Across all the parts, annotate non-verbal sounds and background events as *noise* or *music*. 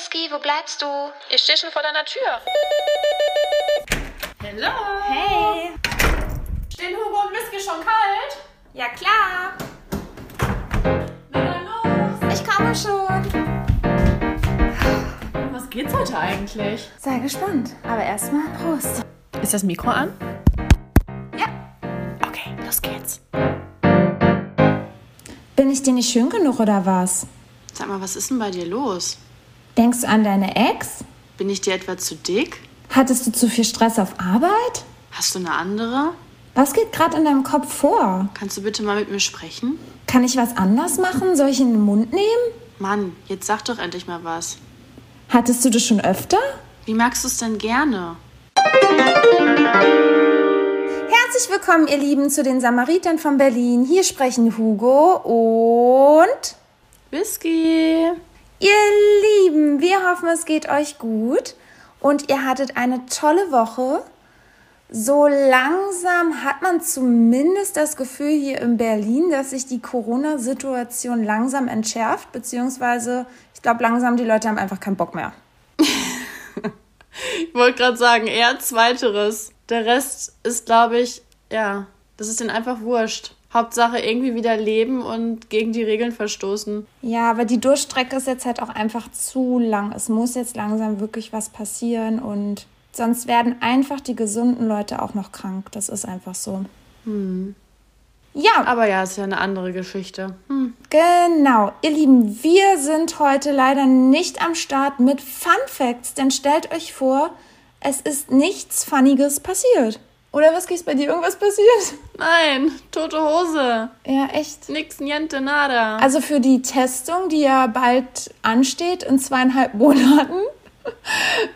Whisky, wo bleibst du? Ich stehe schon vor deiner Tür. Hallo. Hey. Stehen Hugo und Whisky schon kalt? Ja, klar. Na dann los. Ich komme schon. Was geht's heute eigentlich? Sei gespannt. Aber erstmal Prost. Ist das Mikro an? Ja. Okay, los geht's. Bin ich dir nicht schön genug oder was? Sag mal, was ist denn bei dir los? Denkst du an deine Ex? Bin ich dir etwa zu dick? Hattest du zu viel Stress auf Arbeit? Hast du eine andere? Was geht gerade in deinem Kopf vor? Kannst du bitte mal mit mir sprechen? Kann ich was anders machen? Soll ich in den Mund nehmen? Mann, jetzt sag doch endlich mal was. Hattest du das schon öfter? Wie magst du es denn gerne? Herzlich willkommen, ihr Lieben, zu den Samaritern von Berlin. Hier sprechen Hugo und Whisky. Ihr Lieben. Wir hoffen, es geht euch gut und ihr hattet eine tolle Woche. So langsam hat man zumindest das Gefühl hier in Berlin, dass sich die Corona-Situation langsam entschärft, beziehungsweise ich glaube langsam die Leute haben einfach keinen Bock mehr. *laughs* Ich wollte gerade sagen, eher zweiteres. Der Rest ist, glaube ich, ja, das ist denen einfach wurscht. Hauptsache irgendwie wieder leben und gegen die Regeln verstoßen. Ja, aber die Durchstrecke ist jetzt halt auch einfach zu lang. Es muss jetzt langsam wirklich was passieren und sonst werden einfach die gesunden Leute auch noch krank. Das ist einfach so. Ja, Aber ja, ist ja eine andere Geschichte. Hm. genau. Ihr Lieben, wir sind heute leider nicht am Start mit Fun Facts, denn stellt euch vor, es ist nichts Funniges passiert. Oder was ist bei dir irgendwas passiert? Nein, tote Hose. Ja, echt. Nix, niente, nada. Also für die Testung, die ja bald ansteht in zweieinhalb *laughs* Monaten,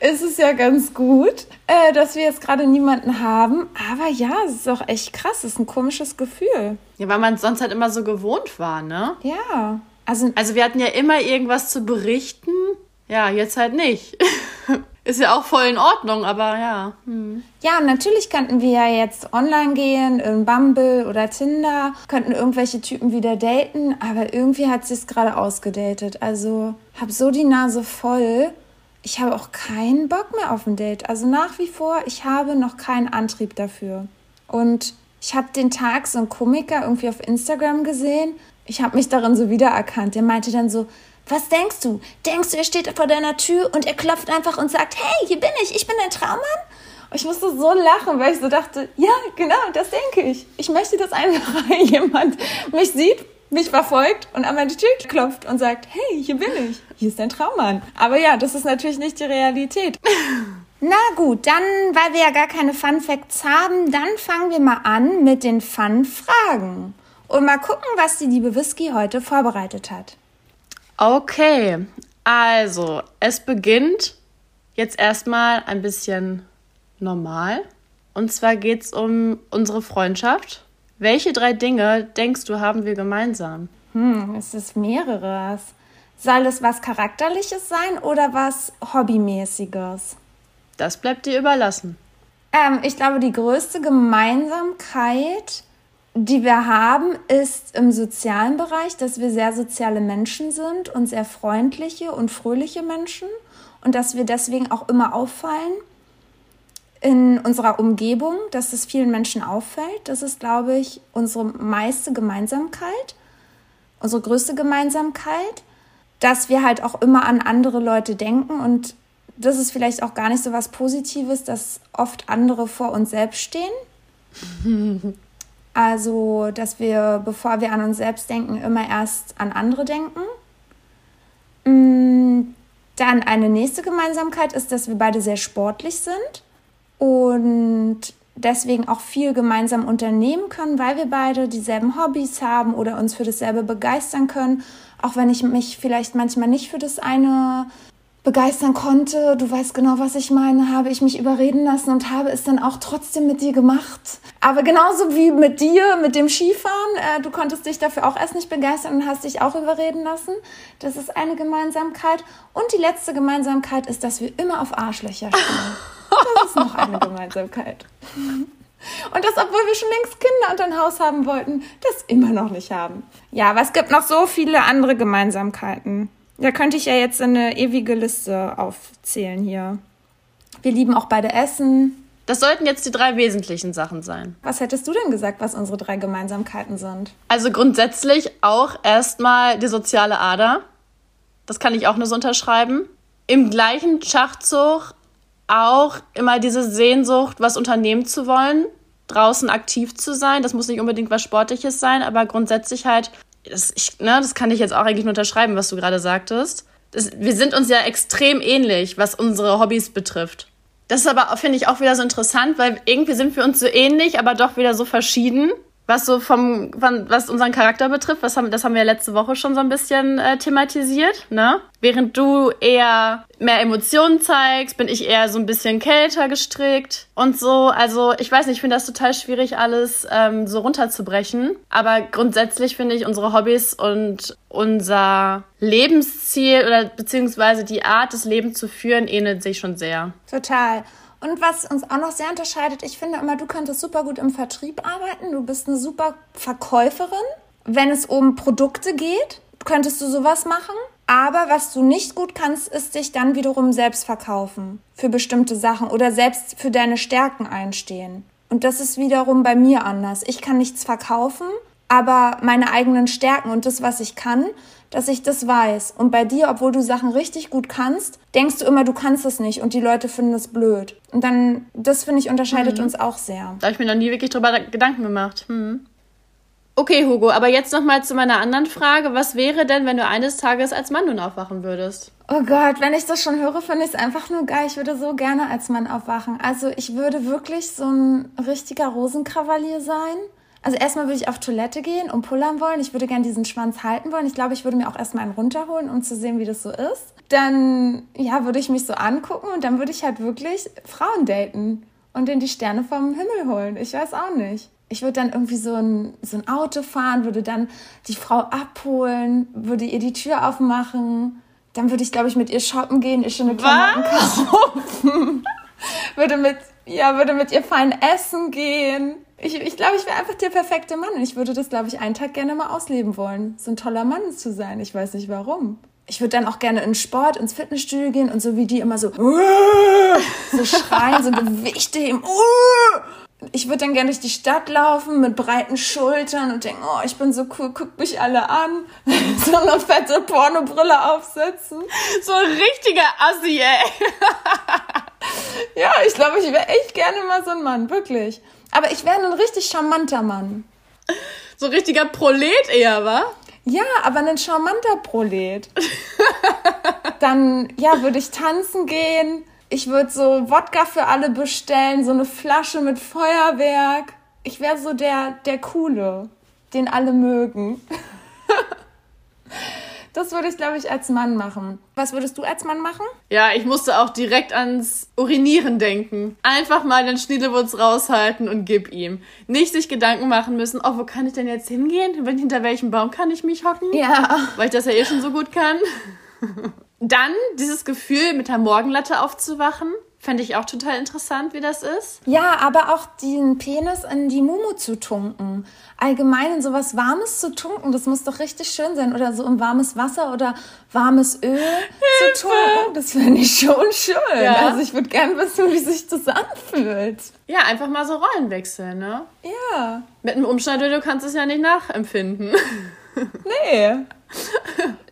ist es ja ganz gut, äh, dass wir jetzt gerade niemanden haben. Aber ja, es ist auch echt krass. Es ist ein komisches Gefühl. ja, weil man sonst halt immer so gewohnt war, ne? Ja. Also Also wir hatten ja immer irgendwas zu berichten. Ja, jetzt halt nicht. *laughs* Ist ja auch voll in Ordnung, aber ja. Hm. Ja, natürlich könnten wir ja jetzt online gehen, in Bumble oder Tinder, könnten irgendwelche Typen wieder daten, aber irgendwie hat sich's gerade ausgedatet. Also hab so die Nase voll. Ich habe auch keinen Bock mehr auf ein Date. Also nach wie vor, ich habe noch keinen Antrieb dafür. Und ich habe den Tag so einen Komiker irgendwie auf Instagram gesehen. Ich habe mich darin so wiedererkannt. Der meinte dann so, was denkst du? Denkst du, er steht vor deiner Tür und er klopft einfach und sagt, hey, hier bin ich, ich bin dein Traummann? Und ich musste so lachen, weil ich so dachte, ja, genau, das denke ich. Ich möchte, dass einfach *laughs* jemand mich sieht, mich verfolgt und an meine Tür klopft und sagt, hey, hier bin ich, hier ist dein Traummann. Aber ja, das ist natürlich nicht die Realität. *laughs* Na gut, dann, weil wir ja gar keine Fun Facts haben, dann fangen wir mal an mit den Fun Fragen. Und mal gucken, was die liebe Whisky heute vorbereitet hat. Okay, also es beginnt jetzt erstmal ein bisschen normal. Und zwar geht es um unsere Freundschaft. Welche drei Dinge denkst du haben wir gemeinsam? Hm, es ist mehreres. Soll es was Charakterliches sein oder was Hobbymäßiges? Das bleibt dir überlassen. Ähm, ich glaube, die größte Gemeinsamkeit, die wir haben, ist im sozialen Bereich, dass wir sehr soziale Menschen sind und sehr freundliche und fröhliche Menschen und dass wir deswegen auch immer auffallen in unserer Umgebung, dass es vielen Menschen auffällt. Das ist, glaube ich, unsere meiste Gemeinsamkeit, unsere größte Gemeinsamkeit, dass wir halt auch immer an andere Leute denken und das ist vielleicht auch gar nicht so was Positives, dass oft andere vor uns selbst stehen. *laughs* Also, dass wir, bevor wir an uns selbst denken, immer erst an andere denken. Mm, Dann eine nächste Gemeinsamkeit ist, dass wir beide sehr sportlich sind und deswegen auch viel gemeinsam unternehmen können, weil wir beide dieselben Hobbys haben oder uns für dasselbe begeistern können. Auch wenn ich mich vielleicht manchmal nicht für das eine begeistern konnte, du weißt genau, was ich meine, habe ich mich überreden lassen und habe es dann auch trotzdem mit dir gemacht. Aber genauso wie mit dir, mit dem Skifahren, äh, du konntest dich dafür auch erst nicht begeistern und hast dich auch überreden lassen. Das ist eine Gemeinsamkeit. Und die letzte Gemeinsamkeit ist, dass wir immer auf Arschlöcher stehen. Das ist noch eine *laughs* Gemeinsamkeit. Und das, obwohl wir schon längst Kinder und ein Haus haben wollten, das immer noch nicht haben. Ja, aber es gibt noch so viele andere Gemeinsamkeiten. Da könnte ich ja jetzt eine ewige Liste aufzählen hier. Wir lieben auch beide Essen. Das sollten jetzt die drei wesentlichen Sachen sein. Was hättest du denn gesagt, was unsere drei Gemeinsamkeiten sind? Also grundsätzlich auch erstmal die soziale Ader. Das kann ich auch nur so unterschreiben. Im gleichen Schachzug auch immer diese Sehnsucht, was unternehmen zu wollen, draußen aktiv zu sein. Das muss nicht unbedingt was Sportliches sein, aber grundsätzlich halt, das, ich, ne, das kann ich jetzt auch eigentlich nur unterschreiben, was du gerade sagtest. Das, wir sind uns ja extrem ähnlich, was unsere Hobbys betrifft. Das ist aber, finde ich, auch wieder so interessant, weil irgendwie sind wir uns so ähnlich, aber doch wieder so verschieden. Was so vom, was unseren Charakter betrifft, was haben, das haben wir letzte Woche schon so ein bisschen äh, thematisiert, ne? Während du eher mehr Emotionen zeigst, bin ich eher so ein bisschen kälter gestrickt und so. Also ich weiß nicht, ich finde das total schwierig, alles ähm, so runterzubrechen. Aber grundsätzlich finde ich unsere Hobbys und unser Lebensziel oder beziehungsweise die Art des Lebens zu führen ähnelt sich schon sehr. Total. Und was uns auch noch sehr unterscheidet, ich finde immer, du könntest super gut im Vertrieb arbeiten. Du bist eine super Verkäuferin. Wenn es um Produkte geht, könntest du sowas machen. Aber was du nicht gut kannst, ist dich dann wiederum selbst verkaufen für bestimmte Sachen oder selbst für deine Stärken einstehen. Und das ist wiederum bei mir anders. Ich kann nichts verkaufen, aber meine eigenen Stärken und das, was ich kann, dass ich das weiß. Und bei dir, obwohl du Sachen richtig gut kannst, denkst du immer, du kannst es nicht und die Leute finden es blöd. Und dann, das finde ich, unterscheidet Mhm. uns auch sehr. Da habe ich mir noch nie wirklich drüber Gedanken gemacht. Hm. Okay, Hugo, aber jetzt noch mal zu meiner anderen Frage. Was wäre denn, wenn du eines Tages als Mann nun aufwachen würdest? Oh Gott, wenn ich das schon höre, finde ich es einfach nur geil. Ich würde so gerne als Mann aufwachen. Also ich würde wirklich so ein richtiger Rosenkavalier sein. Also erstmal würde ich auf Toilette gehen und pullern wollen. Ich würde gerne diesen Schwanz halten wollen. Ich glaube, ich würde mir auch erstmal einen runterholen, um zu sehen, wie das so ist. Dann, ja, würde ich mich so angucken und dann würde ich halt wirklich Frauen daten und in die Sterne vom Himmel holen. Ich weiß auch nicht. Ich würde dann irgendwie so ein, so ein Auto fahren, würde dann die Frau abholen, würde ihr die Tür aufmachen. Dann würde ich, glaube ich, mit ihr shoppen gehen, ihr schöne Klamotten kaufen. *laughs* würde mit, ja, würde mit ihr fein essen gehen. Ich, ich glaube, ich wäre einfach der perfekte Mann. Und ich würde das, glaube ich, einen Tag gerne mal ausleben wollen. So ein toller Mann zu sein. Ich weiß nicht warum. Ich würde dann auch gerne in Sport, ins Fitnessstudio gehen und so wie die immer so, so schreien, so Gewichte heben. Ich würde dann gerne durch die Stadt laufen mit breiten Schultern und denken, oh, ich bin so cool, guckt mich alle an. *laughs* So eine fette Pornobrille aufsetzen. So ein richtiger Assi, ey. *laughs* Ja, ich glaube, ich wäre echt gerne mal so ein Mann, wirklich. Aber ich wäre ein richtig charmanter Mann. So ein richtiger Prolet eher, wa? Ja, aber ein charmanter Prolet. Dann, ja, würde ich tanzen gehen. Ich würde so Wodka für alle bestellen, so eine Flasche mit Feuerwerk. Ich wäre so der, der Coole, den alle mögen. *laughs* Das würde ich, glaube ich, als Mann machen. Was würdest du als Mann machen? Ja, ich musste auch direkt ans Urinieren denken. Einfach mal den Schniedewurz raushalten und gib ihm. Nicht sich Gedanken machen müssen, oh, wo kann ich denn jetzt hingehen? Wenn- Hinter welchem Baum kann ich mich hocken? Ja. Weil ich das ja eh schon so gut kann. *laughs* Dann dieses Gefühl, mit der Morgenlatte aufzuwachen. Fände ich auch total interessant, wie das ist. Ja, aber auch den Penis in die Mumu zu tunken. Allgemein in sowas Warmes zu tunken, das muss doch richtig schön sein. Oder so in warmes Wasser oder warmes Öl zu tunken. Das finde ich schon schön. Ja. Also ich würde gerne wissen, wie sich das anfühlt. Ja, einfach mal so Rollen wechseln, ne? Ja. Mit einem Umschneidöl kannst du es ja nicht nachempfinden. *laughs* Nee.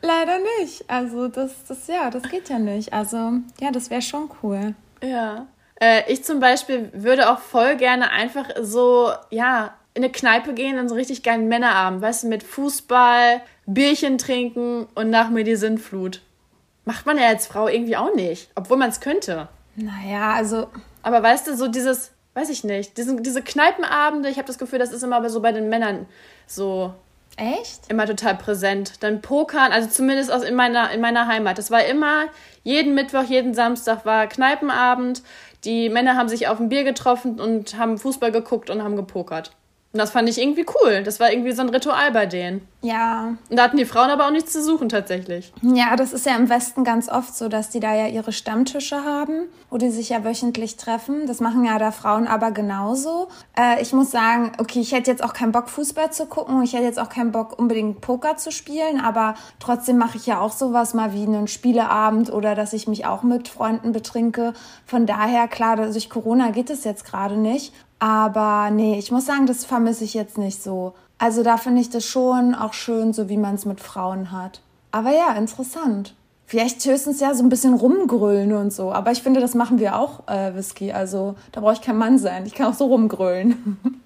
Leider nicht. Also das, das, ja, das geht ja nicht. Also, ja, das wäre schon cool. Ja. Äh, ich zum Beispiel würde auch voll gerne einfach so, ja, in eine Kneipe gehen, an so richtig geilen Männerabend, weißt du, mit Fußball, Bierchen trinken und nach mir die Sintflut. Macht man ja als Frau irgendwie auch nicht, obwohl man es könnte. Naja, also, Aber weißt du, so dieses, weiß ich nicht, diese, diese Kneipenabende, ich habe das Gefühl, das ist immer so bei den Männern so echt? immer total präsent. Dann Pokern, also zumindest aus in meiner, in meiner Heimat. Das war immer, jeden Mittwoch, jeden Samstag war Kneipenabend. Die Männer haben sich auf ein Bier getroffen und haben Fußball geguckt und haben gepokert. Und das fand ich irgendwie cool. Das war irgendwie so ein Ritual bei denen. Ja. Und da hatten die Frauen aber auch nichts zu suchen tatsächlich. Ja, das ist ja im Westen ganz oft so, dass die da ja ihre Stammtische haben, wo die sich ja wöchentlich treffen. Das machen ja da Frauen aber genauso. Äh, ich muss sagen, okay, ich hätte jetzt auch keinen Bock, Fußball zu gucken. Ich hätte jetzt auch keinen Bock, unbedingt Poker zu spielen. Aber trotzdem mache ich ja auch sowas mal wie einen Spieleabend oder dass ich mich auch mit Freunden betrinke. Von daher, klar, durch Corona geht es jetzt gerade nicht. Aber nee, ich muss sagen, das vermisse ich jetzt nicht so. Also da finde ich das schon auch schön, so wie man es mit Frauen hat. Aber ja, interessant. Vielleicht höchstens ja so ein bisschen rumgrölen und so. Aber ich finde, das machen wir auch, äh, Whisky. Also da brauche ich kein Mann sein. Ich kann auch so rumgrölen. *laughs*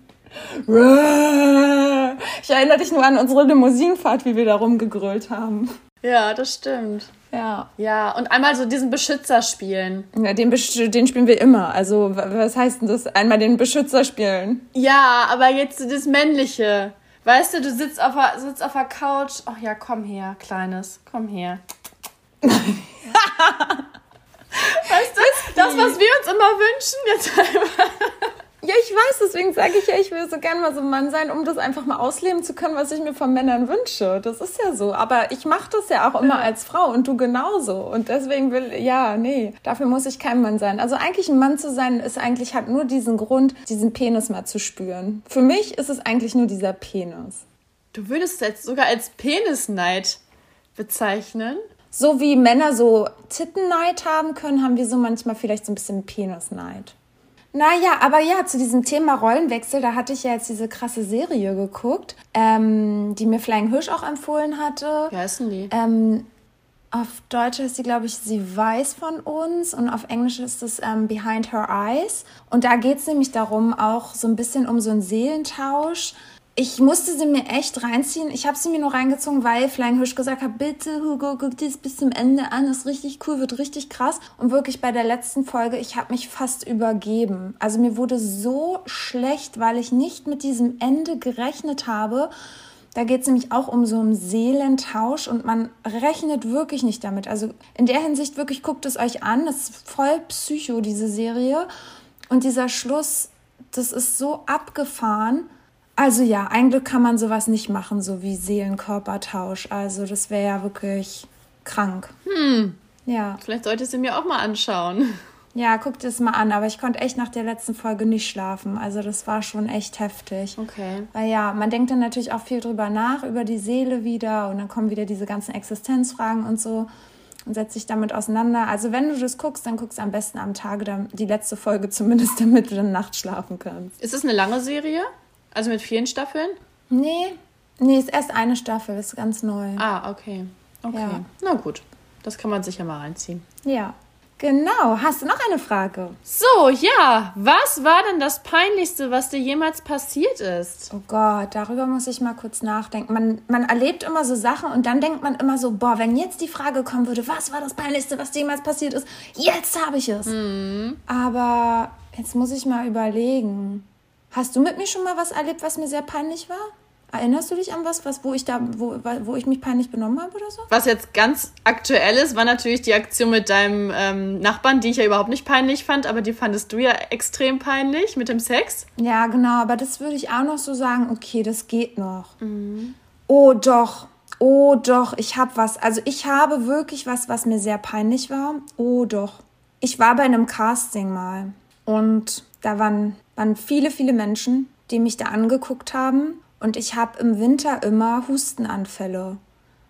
ich erinnere dich nur an unsere Limousinenfahrt, wie wir da rumgegrölt haben. Ja, das stimmt. Ja. Ja, und einmal so diesen Beschützer spielen. Ja, den, Besch- den spielen wir immer. Also, wa- was heißt denn das? Einmal den Beschützer spielen. Ja, aber jetzt das Männliche. Weißt du, du sitzt auf der, sitzt auf der Couch. Ach ja, komm her, Kleines. Komm her. *laughs* weißt du, das, was wir uns immer wünschen, jetzt einfach. Ja, ich weiß, deswegen sage ich ja, ich will so gern mal so ein Mann sein, um das einfach mal ausleben zu können, was ich mir von Männern wünsche. Das ist ja so. Aber ich mache das ja auch immer als Frau und du genauso. Und deswegen will, ja, nee, dafür muss ich kein Mann sein. Also eigentlich ein Mann zu sein, ist eigentlich hat nur diesen Grund, diesen Penis mal zu spüren. Für mich ist es eigentlich nur dieser Penis. Du würdest es jetzt sogar als Penisneid bezeichnen? So wie Männer so Tittenneid haben können, haben wir so manchmal vielleicht so ein bisschen Penisneid. Naja, aber ja, zu diesem Thema Rollenwechsel, da hatte ich ja jetzt diese krasse Serie geguckt, ähm, die mir Flying Hirsch auch empfohlen hatte. Wie heißen die? Ähm, auf Deutsch heißt sie, glaube ich, Sie weiß von uns und auf Englisch ist es ähm, Behind Her Eyes. Und da geht es nämlich darum, auch so ein bisschen um so einen Seelentausch. Ich musste sie mir echt reinziehen. Ich habe sie mir nur reingezogen, weil Flying Hirsch gesagt hat, bitte Hugo, guck dir das bis zum Ende an. ist richtig cool, wird richtig krass. Und wirklich bei der letzten Folge, ich habe mich fast übergeben. Also mir wurde so schlecht, weil ich nicht mit diesem Ende gerechnet habe. Da geht es nämlich auch um so einen Seelentausch und man rechnet wirklich nicht damit. Also in der Hinsicht wirklich guckt es euch an. Das ist voll Psycho, diese Serie. Und dieser Schluss, das ist so abgefahren. Also ja, ein Glück kann man sowas nicht machen, so wie Seelenkörpertausch. Also das wäre ja wirklich krank. Hm. Ja. Vielleicht solltest du mir auch mal anschauen. *laughs* Ja, guck dir das mal an. Aber ich konnte echt nach der letzten Folge nicht schlafen. Also das war schon echt heftig. Okay. Weil ja, man denkt dann natürlich auch viel drüber nach, über die Seele wieder. Und dann kommen wieder diese ganzen Existenzfragen und so. Und setzt sich damit auseinander. Also wenn du das guckst, dann guckst du am besten am Tage dann die letzte Folge zumindest, *laughs* damit du dann nachts schlafen kannst. Ist es eine lange Serie? Also mit vielen Staffeln? Nee, nee, ist erst eine Staffel, ist ganz neu. Ah, okay. Okay. Ja. Na gut. Das kann man sicher mal reinziehen. Ja. Genau. Hast du noch eine Frage? So, ja. Was war denn das Peinlichste, was dir jemals passiert ist? Oh Gott, darüber muss ich mal kurz nachdenken. Man, man erlebt immer so Sachen und dann denkt man immer so, boah, wenn jetzt die Frage kommen würde, was war das Peinlichste, was dir jemals passiert ist, jetzt habe ich es. Aber jetzt muss ich mal überlegen. Hast du mit mir schon mal was erlebt, was mir sehr peinlich war? Erinnerst du dich an was, was wo ich da, wo, wo ich mich peinlich benommen habe oder so? Was jetzt ganz aktuell ist, war natürlich die Aktion mit deinem ähm, Nachbarn, die ich ja überhaupt nicht peinlich fand, aber die fandest du ja extrem peinlich mit dem Sex. Ja, genau, aber das würde ich auch noch so sagen, okay, das geht noch. Oh doch, oh doch, ich habe was. Also ich habe wirklich was, was mir sehr peinlich war. Oh doch. Ich war bei einem Casting mal und da waren, waren viele, viele Menschen, die mich da angeguckt haben und ich habe im Winter immer Hustenanfälle.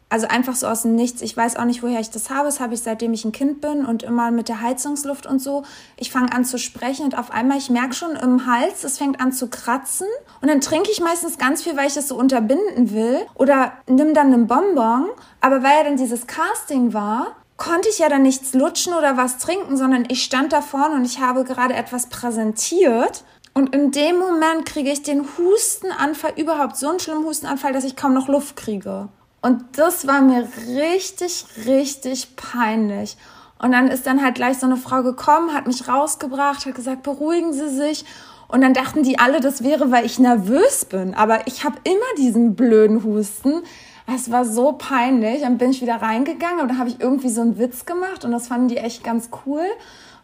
Also einfach so aus dem Nichts. Ich weiß auch nicht, woher ich das habe. Das habe ich seitdem ich ein Kind bin und immer mit der Heizungsluft und so. Ich fange an zu sprechen und auf einmal, ich merke schon im Hals, es fängt an zu kratzen. Und dann trinke ich meistens ganz viel, weil ich das so unterbinden will. Oder nimm dann einen Bonbon. Aber weil ja dann dieses Casting war, konnte ich ja dann nichts lutschen oder was trinken, sondern ich stand da vorne und ich habe gerade etwas präsentiert. Und in dem Moment kriege ich den Hustenanfall, überhaupt so einen schlimmen Hustenanfall, dass ich kaum noch Luft kriege. Und das war mir richtig, richtig peinlich. Und dann ist dann halt gleich so eine Frau gekommen, hat mich rausgebracht, hat gesagt, beruhigen Sie sich. Und dann dachten die alle, das wäre, weil ich nervös bin. Aber ich habe immer diesen blöden Husten. Es war so peinlich. Dann bin ich wieder reingegangen und dann habe ich irgendwie so einen Witz gemacht und das fanden die echt ganz cool.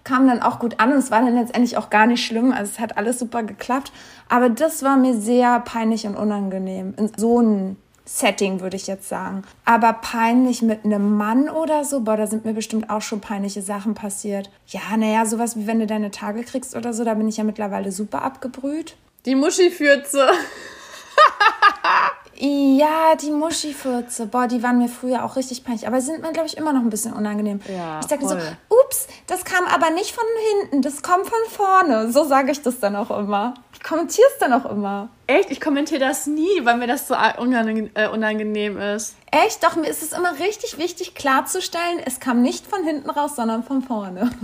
Kam dann auch gut an und es war dann letztendlich auch gar nicht schlimm. Also es hat alles super geklappt. Aber das war mir sehr peinlich und unangenehm. In so einem Setting würde ich jetzt sagen. Aber peinlich mit einem Mann oder so, boah, da sind mir bestimmt auch schon peinliche Sachen passiert. Ja, naja, sowas wie wenn du deine Tage kriegst oder so, da bin ich ja mittlerweile super abgebrüht. Die Muschi-Fürze. *laughs* Ja, die Muschifürze, boah, die waren mir früher auch richtig peinlich, aber sind mir, glaube ich, immer noch ein bisschen unangenehm. Ja, ich sage so, ups, das kam aber nicht von hinten, das kommt von vorne. So sage ich das dann auch immer. Ich kommentiere es dann auch immer. Echt? Ich kommentiere das nie, weil mir das so unangenehm, äh, unangenehm ist. Echt, doch, mir ist es immer richtig wichtig klarzustellen, es kam nicht von hinten raus, sondern von vorne. *laughs*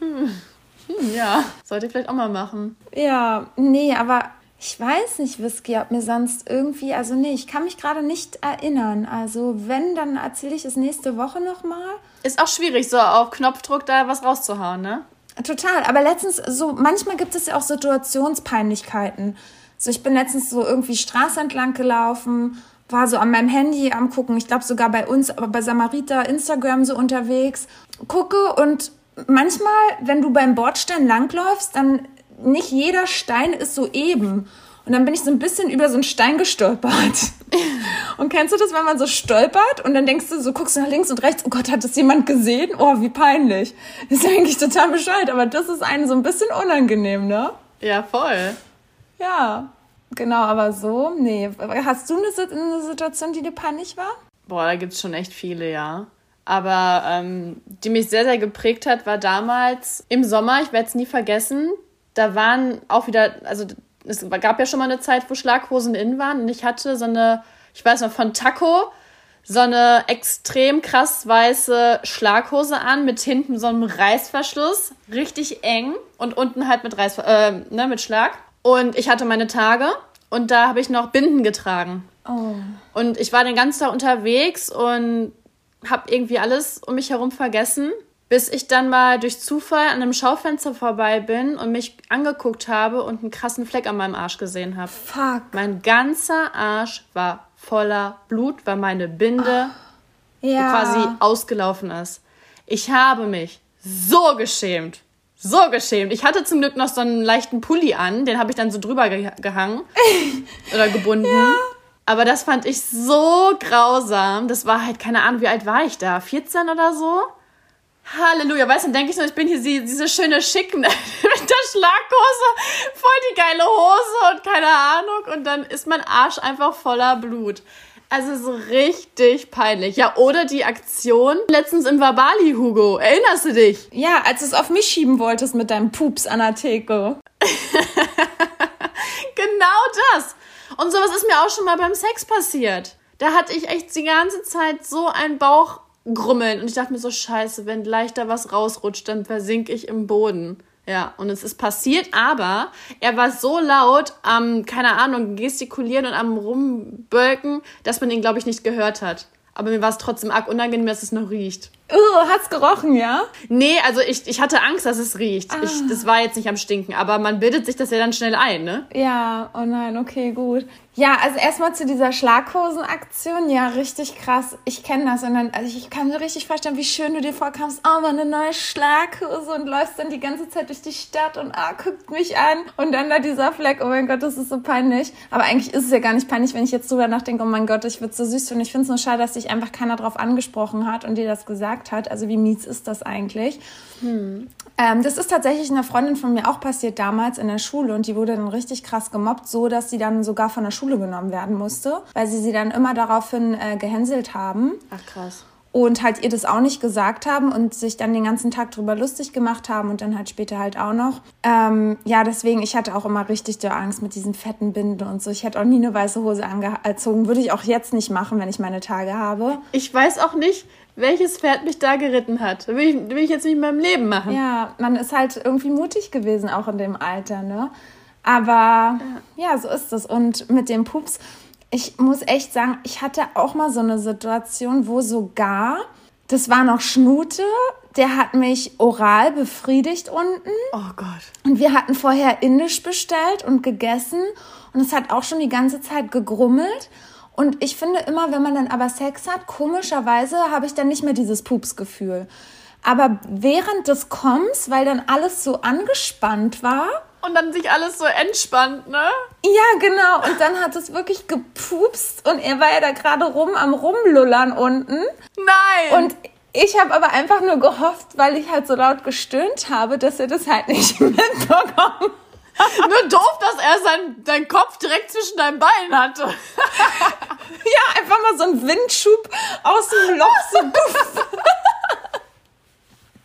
Hm, ja, sollte ich vielleicht auch mal machen. Ja, nee, aber ich weiß nicht, Whisky, ob mir sonst irgendwie, also nee, ich kann mich gerade nicht erinnern. Also wenn, dann erzähle ich es nächste Woche nochmal. Ist auch schwierig, so auf Knopfdruck da was rauszuhauen, ne? Total, aber letztens so, manchmal gibt es ja auch Situationspeinlichkeiten. So, ich bin letztens so irgendwie Straße entlang gelaufen, war so an meinem Handy am gucken, ich glaube sogar bei uns, aber bei Samarita Instagram so unterwegs, gucke und manchmal, wenn du beim Bordstein langläufst, dann nicht jeder Stein ist so eben. Und dann bin ich so ein bisschen über so einen Stein gestolpert. *laughs* Und kennst du das, wenn man so stolpert und dann denkst du, so guckst du nach links und rechts, oh Gott, hat das jemand gesehen? Oh, wie peinlich. ist ja eigentlich total bescheuert, aber das ist einem so ein bisschen unangenehm, ne? Ja, voll. Ja, genau, aber so, nee. Hast du eine, Si- eine Situation, die dir peinlich war? Boah, da gibt's schon echt viele, ja. Aber ähm, die mich sehr, sehr geprägt hat, war damals im Sommer, ich werde es nie vergessen, da waren auch wieder, also es gab ja schon mal eine Zeit, wo Schlaghosen in waren und ich hatte so eine, ich weiß noch, von Taco, so eine extrem krass weiße Schlaghose an mit hinten so einem Reißverschluss, richtig eng und unten halt mit Reiß, äh, ne, mit Schlag. Und ich hatte meine Tage und da habe ich noch Binden getragen. Oh. Und ich war den ganzen Tag unterwegs und habe irgendwie alles um mich herum vergessen, bis ich dann mal durch Zufall an einem Schaufenster vorbei bin und mich angeguckt habe und einen krassen Fleck an meinem Arsch gesehen habe. Fuck. Mein ganzer Arsch war voller Blut, weil meine Binde Ja. quasi ausgelaufen ist. Ich habe mich so geschämt. So geschämt. Ich hatte zum Glück noch so einen leichten Pulli an, den habe ich dann so drüber ge gehangen *laughs* oder gebunden. Aber das fand ich so grausam. Das war halt, keine Ahnung, wie alt war ich da? 14 oder so? Halleluja, weißt du, dann denke ich so, ich bin hier die, diese schöne Schick *laughs* mit der Schlaghose, voll die geile Hose und keine Ahnung. Und dann ist mein Arsch einfach voller Blut. Also so richtig peinlich. Ja, oder die Aktion letztens im Verbali, Hugo. Erinnerst du dich? Ja, als du es auf mich schieben wolltest mit deinem Pups an der Theke. Genau das. Und sowas ist mir auch schon mal beim Sex passiert. Da hatte ich echt die ganze Zeit so einen Bauchgrummeln. Und ich dachte mir so, scheiße, wenn gleich da was rausrutscht, dann versink ich im Boden. Ja, und es ist passiert, aber er war so laut am, keine Ahnung, gestikulieren und am Rumbölken, dass man ihn, glaube ich, nicht gehört hat. Aber mir war es trotzdem arg unangenehm, dass es noch riecht. Oh, hat's gerochen, ja? Nee, also ich, ich hatte Angst, dass es riecht. Ich, das war jetzt nicht am Stinken, aber man bildet sich das ja dann schnell ein, ne? Ja, oh nein, okay, gut. Ja, also erstmal zu dieser Schlaghosenaktion. Ja, richtig krass. Ich kenne das. Und dann, also ich kann mir richtig vorstellen, wie schön du dir vorkamst. Oh, mal eine neue Schlaghose und läufst dann die ganze Zeit durch die Stadt und ah, guckt mich an. Und dann da dieser Fleck. Oh mein Gott, das ist so peinlich. Aber eigentlich ist es ja gar nicht peinlich, wenn ich jetzt drüber nachdenke. Oh mein Gott, ich würde so süß finden. Ich finde es nur schade, dass dich einfach keiner drauf angesprochen hat und dir das gesagt hat. Also wie mies ist das eigentlich? Ähm, das ist tatsächlich einer Freundin von mir auch passiert damals in der Schule und die wurde dann richtig krass gemobbt, so dass sie dann sogar von der Schule genommen werden musste, weil sie sie dann immer daraufhin äh, gehänselt haben Ach krass. und halt ihr das auch nicht gesagt haben und sich dann den ganzen Tag drüber lustig gemacht haben und dann halt später halt auch noch. Ähm, ja, deswegen, ich hatte auch immer richtig die Angst mit diesen fetten Binden und so. Ich hätte auch nie eine weiße Hose angezogen. Würde ich auch jetzt nicht machen, wenn ich meine Tage habe. Ich weiß auch nicht, welches Pferd mich da geritten hat. Will ich, will ich jetzt nicht in meinem Leben machen. Ja, man ist halt irgendwie mutig gewesen, auch in dem Alter, ne? Aber ja, so ist es. Und mit dem Pups, ich muss echt sagen, ich hatte auch mal so eine Situation, wo sogar, das war noch Schnute, der hat mich oral befriedigt unten. Oh Gott. Und wir hatten vorher indisch bestellt und gegessen. Und es hat auch schon die ganze Zeit gegrummelt. Und ich finde immer, wenn man dann aber Sex hat, komischerweise habe ich dann nicht mehr dieses Pupsgefühl. Aber während des Kommens, weil dann alles so angespannt war, Und dann sich alles so entspannt, ne? ja, genau. Und dann hat es wirklich gepupst und er war ja da gerade rum am Rumlullern unten. Nein! Und ich habe aber einfach nur gehofft, weil ich halt so laut gestöhnt habe, dass er das halt nicht *laughs* mitbekommt. Nur doof, dass er sein, seinen Kopf direkt zwischen deinen Beinen hatte. *laughs* Ja, einfach mal so ein Windschub aus dem Loch so puff.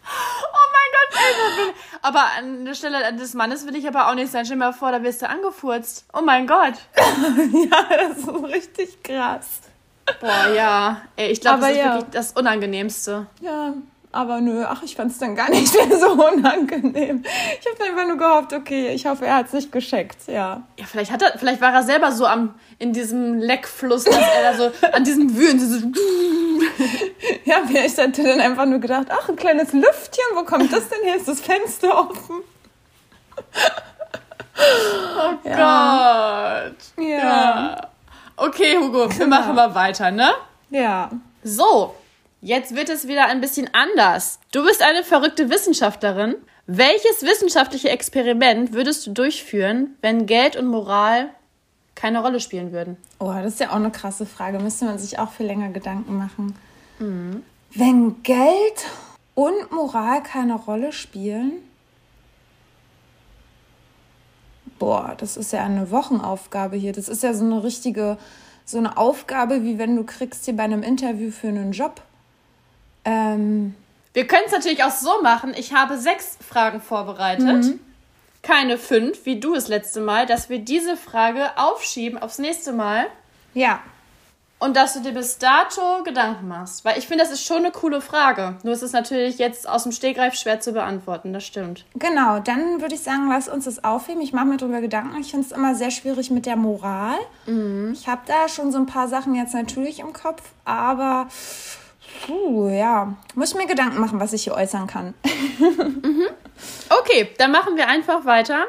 Oh mein Gott, Aber an der Stelle des Mannes will ich aber auch nicht sein. Stell dir mal vor, da wirst du angefurzt. Oh mein Gott. *laughs* Ja, das ist richtig krass. Boah, ja. Ey, ich glaube, das ist ja. wirklich das Unangenehmste. Ja, aber nö, ach, ich fand es dann gar nicht *laughs* mehr so unangenehm. Ich habe einfach nur gehofft, okay, ich hoffe, er hat es nicht gescheckt, ja. Ja, vielleicht hat er, vielleicht war er selber so am, in diesem Leckfluss, dass er da so an diesem Wühlen so, *laughs* Ja, vielleicht hat er dann einfach nur gedacht, ach, ein kleines Lüftchen, wo kommt das denn her? Ist das Fenster offen? *laughs* Gott. Ja. Okay, Hugo, wir machen mal weiter, ne? Ja. So, jetzt wird es wieder ein bisschen anders. Du bist eine verrückte Wissenschaftlerin. Welches wissenschaftliche Experiment würdest du durchführen, wenn Geld und Moral keine Rolle spielen würden? Oh, das ist ja auch eine krasse Frage. Müsste man sich auch viel länger Gedanken machen. Wenn Geld und Moral keine Rolle spielen, boah, das ist ja eine Wochenaufgabe hier. Das ist ja so eine richtige, so eine Aufgabe, wie wenn du kriegst hier bei einem Interview für einen Job. Ähm, Wir können es natürlich auch so machen. Ich habe sechs Fragen vorbereitet. Keine fünf, wie du das letzte Mal, dass wir diese Frage aufschieben aufs nächste Mal ja, und dass du dir bis dato Gedanken machst. Weil ich finde, das ist schon eine coole Frage. Nur ist es natürlich jetzt aus dem Stegreif schwer zu beantworten, das stimmt. Genau, dann würde ich sagen, lass uns das aufheben. Ich mache mir darüber Gedanken. Ich finde es immer sehr schwierig mit der Moral. Ich habe da schon so ein paar Sachen jetzt natürlich im Kopf, aber puh, ja, muss ich mir Gedanken machen, was ich hier äußern kann. Okay, dann machen wir einfach weiter.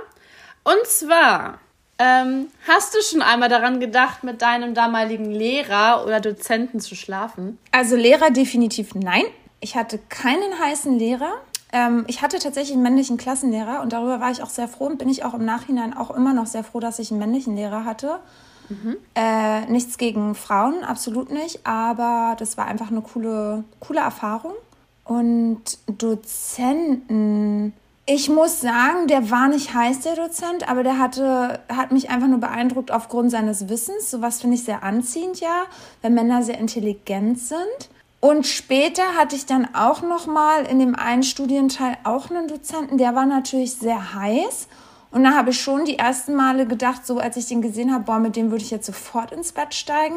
Und zwar, ähm, hast du schon einmal daran gedacht, mit deinem damaligen Lehrer oder Dozenten zu schlafen? Also Lehrer definitiv nein. Ich hatte keinen heißen Lehrer. Ähm, ich hatte tatsächlich einen männlichen Klassenlehrer und darüber war ich auch sehr froh und bin ich auch im Nachhinein auch immer noch sehr froh, dass ich einen männlichen Lehrer hatte. Äh, nichts gegen Frauen, absolut nicht, aber das war einfach eine coole, coole Erfahrung. Und Dozenten, ich muss sagen, der war nicht heiß, der Dozent, aber der hatte, hat mich einfach nur beeindruckt aufgrund seines Wissens. Sowas finde ich sehr anziehend, ja, wenn Männer sehr intelligent sind. Und später hatte ich dann auch noch mal in dem einen Studienteil auch einen Dozenten, der war natürlich sehr heiß. Und da habe ich schon die ersten Male gedacht, so als ich den gesehen habe, boah, mit dem würde ich jetzt sofort ins Bett steigen.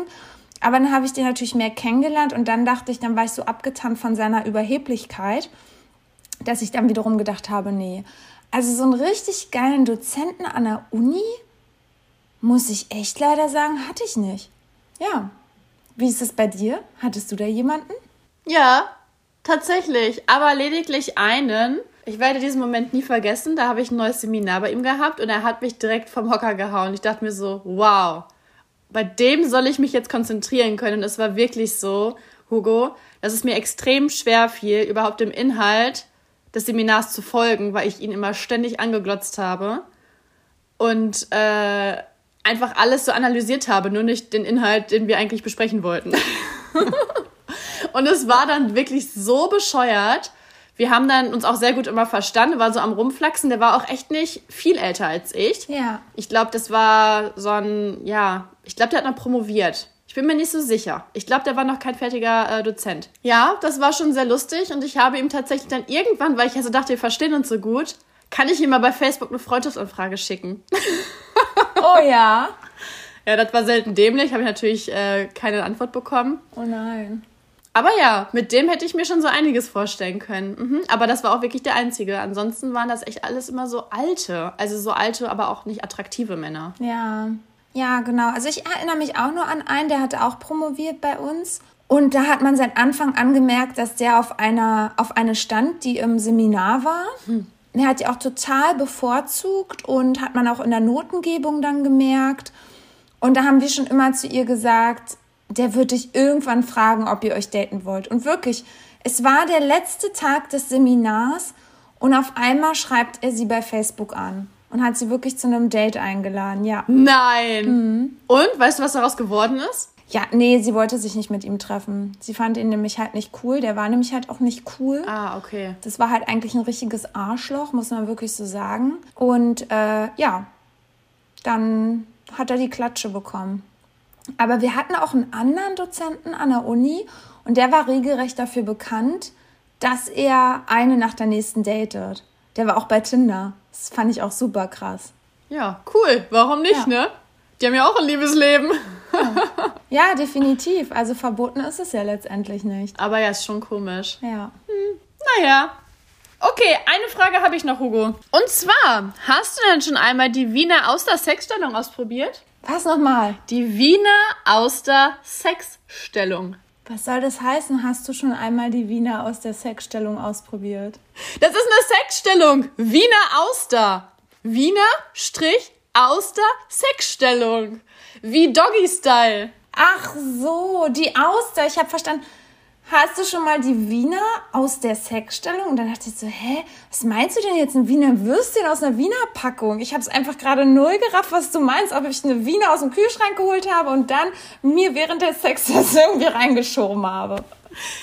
Aber dann habe ich den natürlich mehr kennengelernt und dann dachte ich, dann war ich so abgetan von seiner Überheblichkeit, dass ich dann wiederum gedacht habe, nee. Also so einen richtig geilen Dozenten an der Uni, muss ich echt leider sagen, hatte ich nicht. Ja. Wie ist es bei dir? Hattest du da jemanden? Ja, tatsächlich, aber lediglich einen. Ich werde diesen Moment nie vergessen. Da habe ich ein neues Seminar bei ihm gehabt und er hat mich direkt vom Hocker gehauen. Ich dachte mir so, wow, bei dem soll ich mich jetzt konzentrieren können. Und es war wirklich so, Hugo, dass es mir extrem schwer fiel, überhaupt dem Inhalt des Seminars zu folgen, weil ich ihn immer ständig angeglotzt habe und äh, einfach alles so analysiert habe, nur nicht den Inhalt, den wir eigentlich besprechen wollten. *laughs* und es war dann wirklich so bescheuert. Wir haben dann uns auch sehr gut immer verstanden, war so am Rumflaxen. Der war auch echt nicht viel älter als ich. Ja. Ich glaube, das war so ein, ja, ich glaube, der hat noch promoviert. Ich bin mir nicht so sicher. Ich glaube, der war noch kein fertiger äh, Dozent. Ja, das war schon sehr lustig und ich habe ihm tatsächlich dann irgendwann, weil ich also dachte, wir verstehen uns so gut, kann ich ihm mal bei Facebook eine Freundschaftsanfrage schicken. *laughs* Oh ja. Ja, das war selten dämlich, habe ich natürlich äh, keine Antwort bekommen. Oh nein. Aber ja, mit dem hätte ich mir schon so einiges vorstellen können. Mhm. Aber das war auch wirklich der einzige. Ansonsten waren das echt alles immer so alte. Also so alte, aber auch nicht attraktive Männer. Ja. Ja, genau. Also ich erinnere mich auch nur an einen, der hatte auch promoviert bei uns. Und da hat man seit Anfang an gemerkt, dass der auf einer, auf eine stand, die im Seminar war. Der hat die auch total bevorzugt und hat man auch in der Notengebung dann gemerkt. Und da haben wir schon immer zu ihr gesagt, der wird dich irgendwann fragen, ob ihr euch daten wollt. Und wirklich, es war der letzte Tag des Seminars und auf einmal schreibt er sie bei Facebook an und hat sie wirklich zu einem Date eingeladen. Ja. Nein. Mhm. Und weißt du, was daraus geworden ist? Ja, nee, sie wollte sich nicht mit ihm treffen. Sie fand ihn nämlich halt nicht cool. Der war nämlich halt auch nicht cool. Ah, okay. Das war halt eigentlich ein richtiges Arschloch, muss man wirklich so sagen. Und äh, ja, dann hat er die Klatsche bekommen. Aber wir hatten auch einen anderen Dozenten an der Uni und der war regelrecht dafür bekannt, dass er eine nach der nächsten datet. Der war auch bei Tinder. Das fand ich auch super krass. Ja, cool. Warum nicht, Ja. ne? Die haben ja auch ein Liebesleben. *laughs* Ja, definitiv. Also verboten ist es ja letztendlich nicht. Aber ja, ist schon komisch. Ja. Naja. Okay, eine Frage habe ich noch, Hugo. Und zwar, hast du denn schon einmal die Wiener Auster-Sexstellung ausprobiert? Was nochmal? Die Wiener Auster-Sexstellung. Was soll das heißen? Hast du schon einmal die Wiener aus der Sexstellung ausprobiert? Das ist eine Sexstellung. Wiener Auster. Wiener Strich Auster Sexstellung. Wie Doggy Style. Ach so, die Auster. Ich habe verstanden. Hast du schon mal die Wiener aus der Sexstellung? Und dann dachte ich so, hä, was meinst du denn jetzt? Ein Wiener Würstchen aus einer Wiener Packung? Ich habe es einfach gerade null gerafft, was du meinst. Ob ich eine Wiener aus dem Kühlschrank geholt habe und dann mir während des Sex das *laughs* irgendwie reingeschoben habe.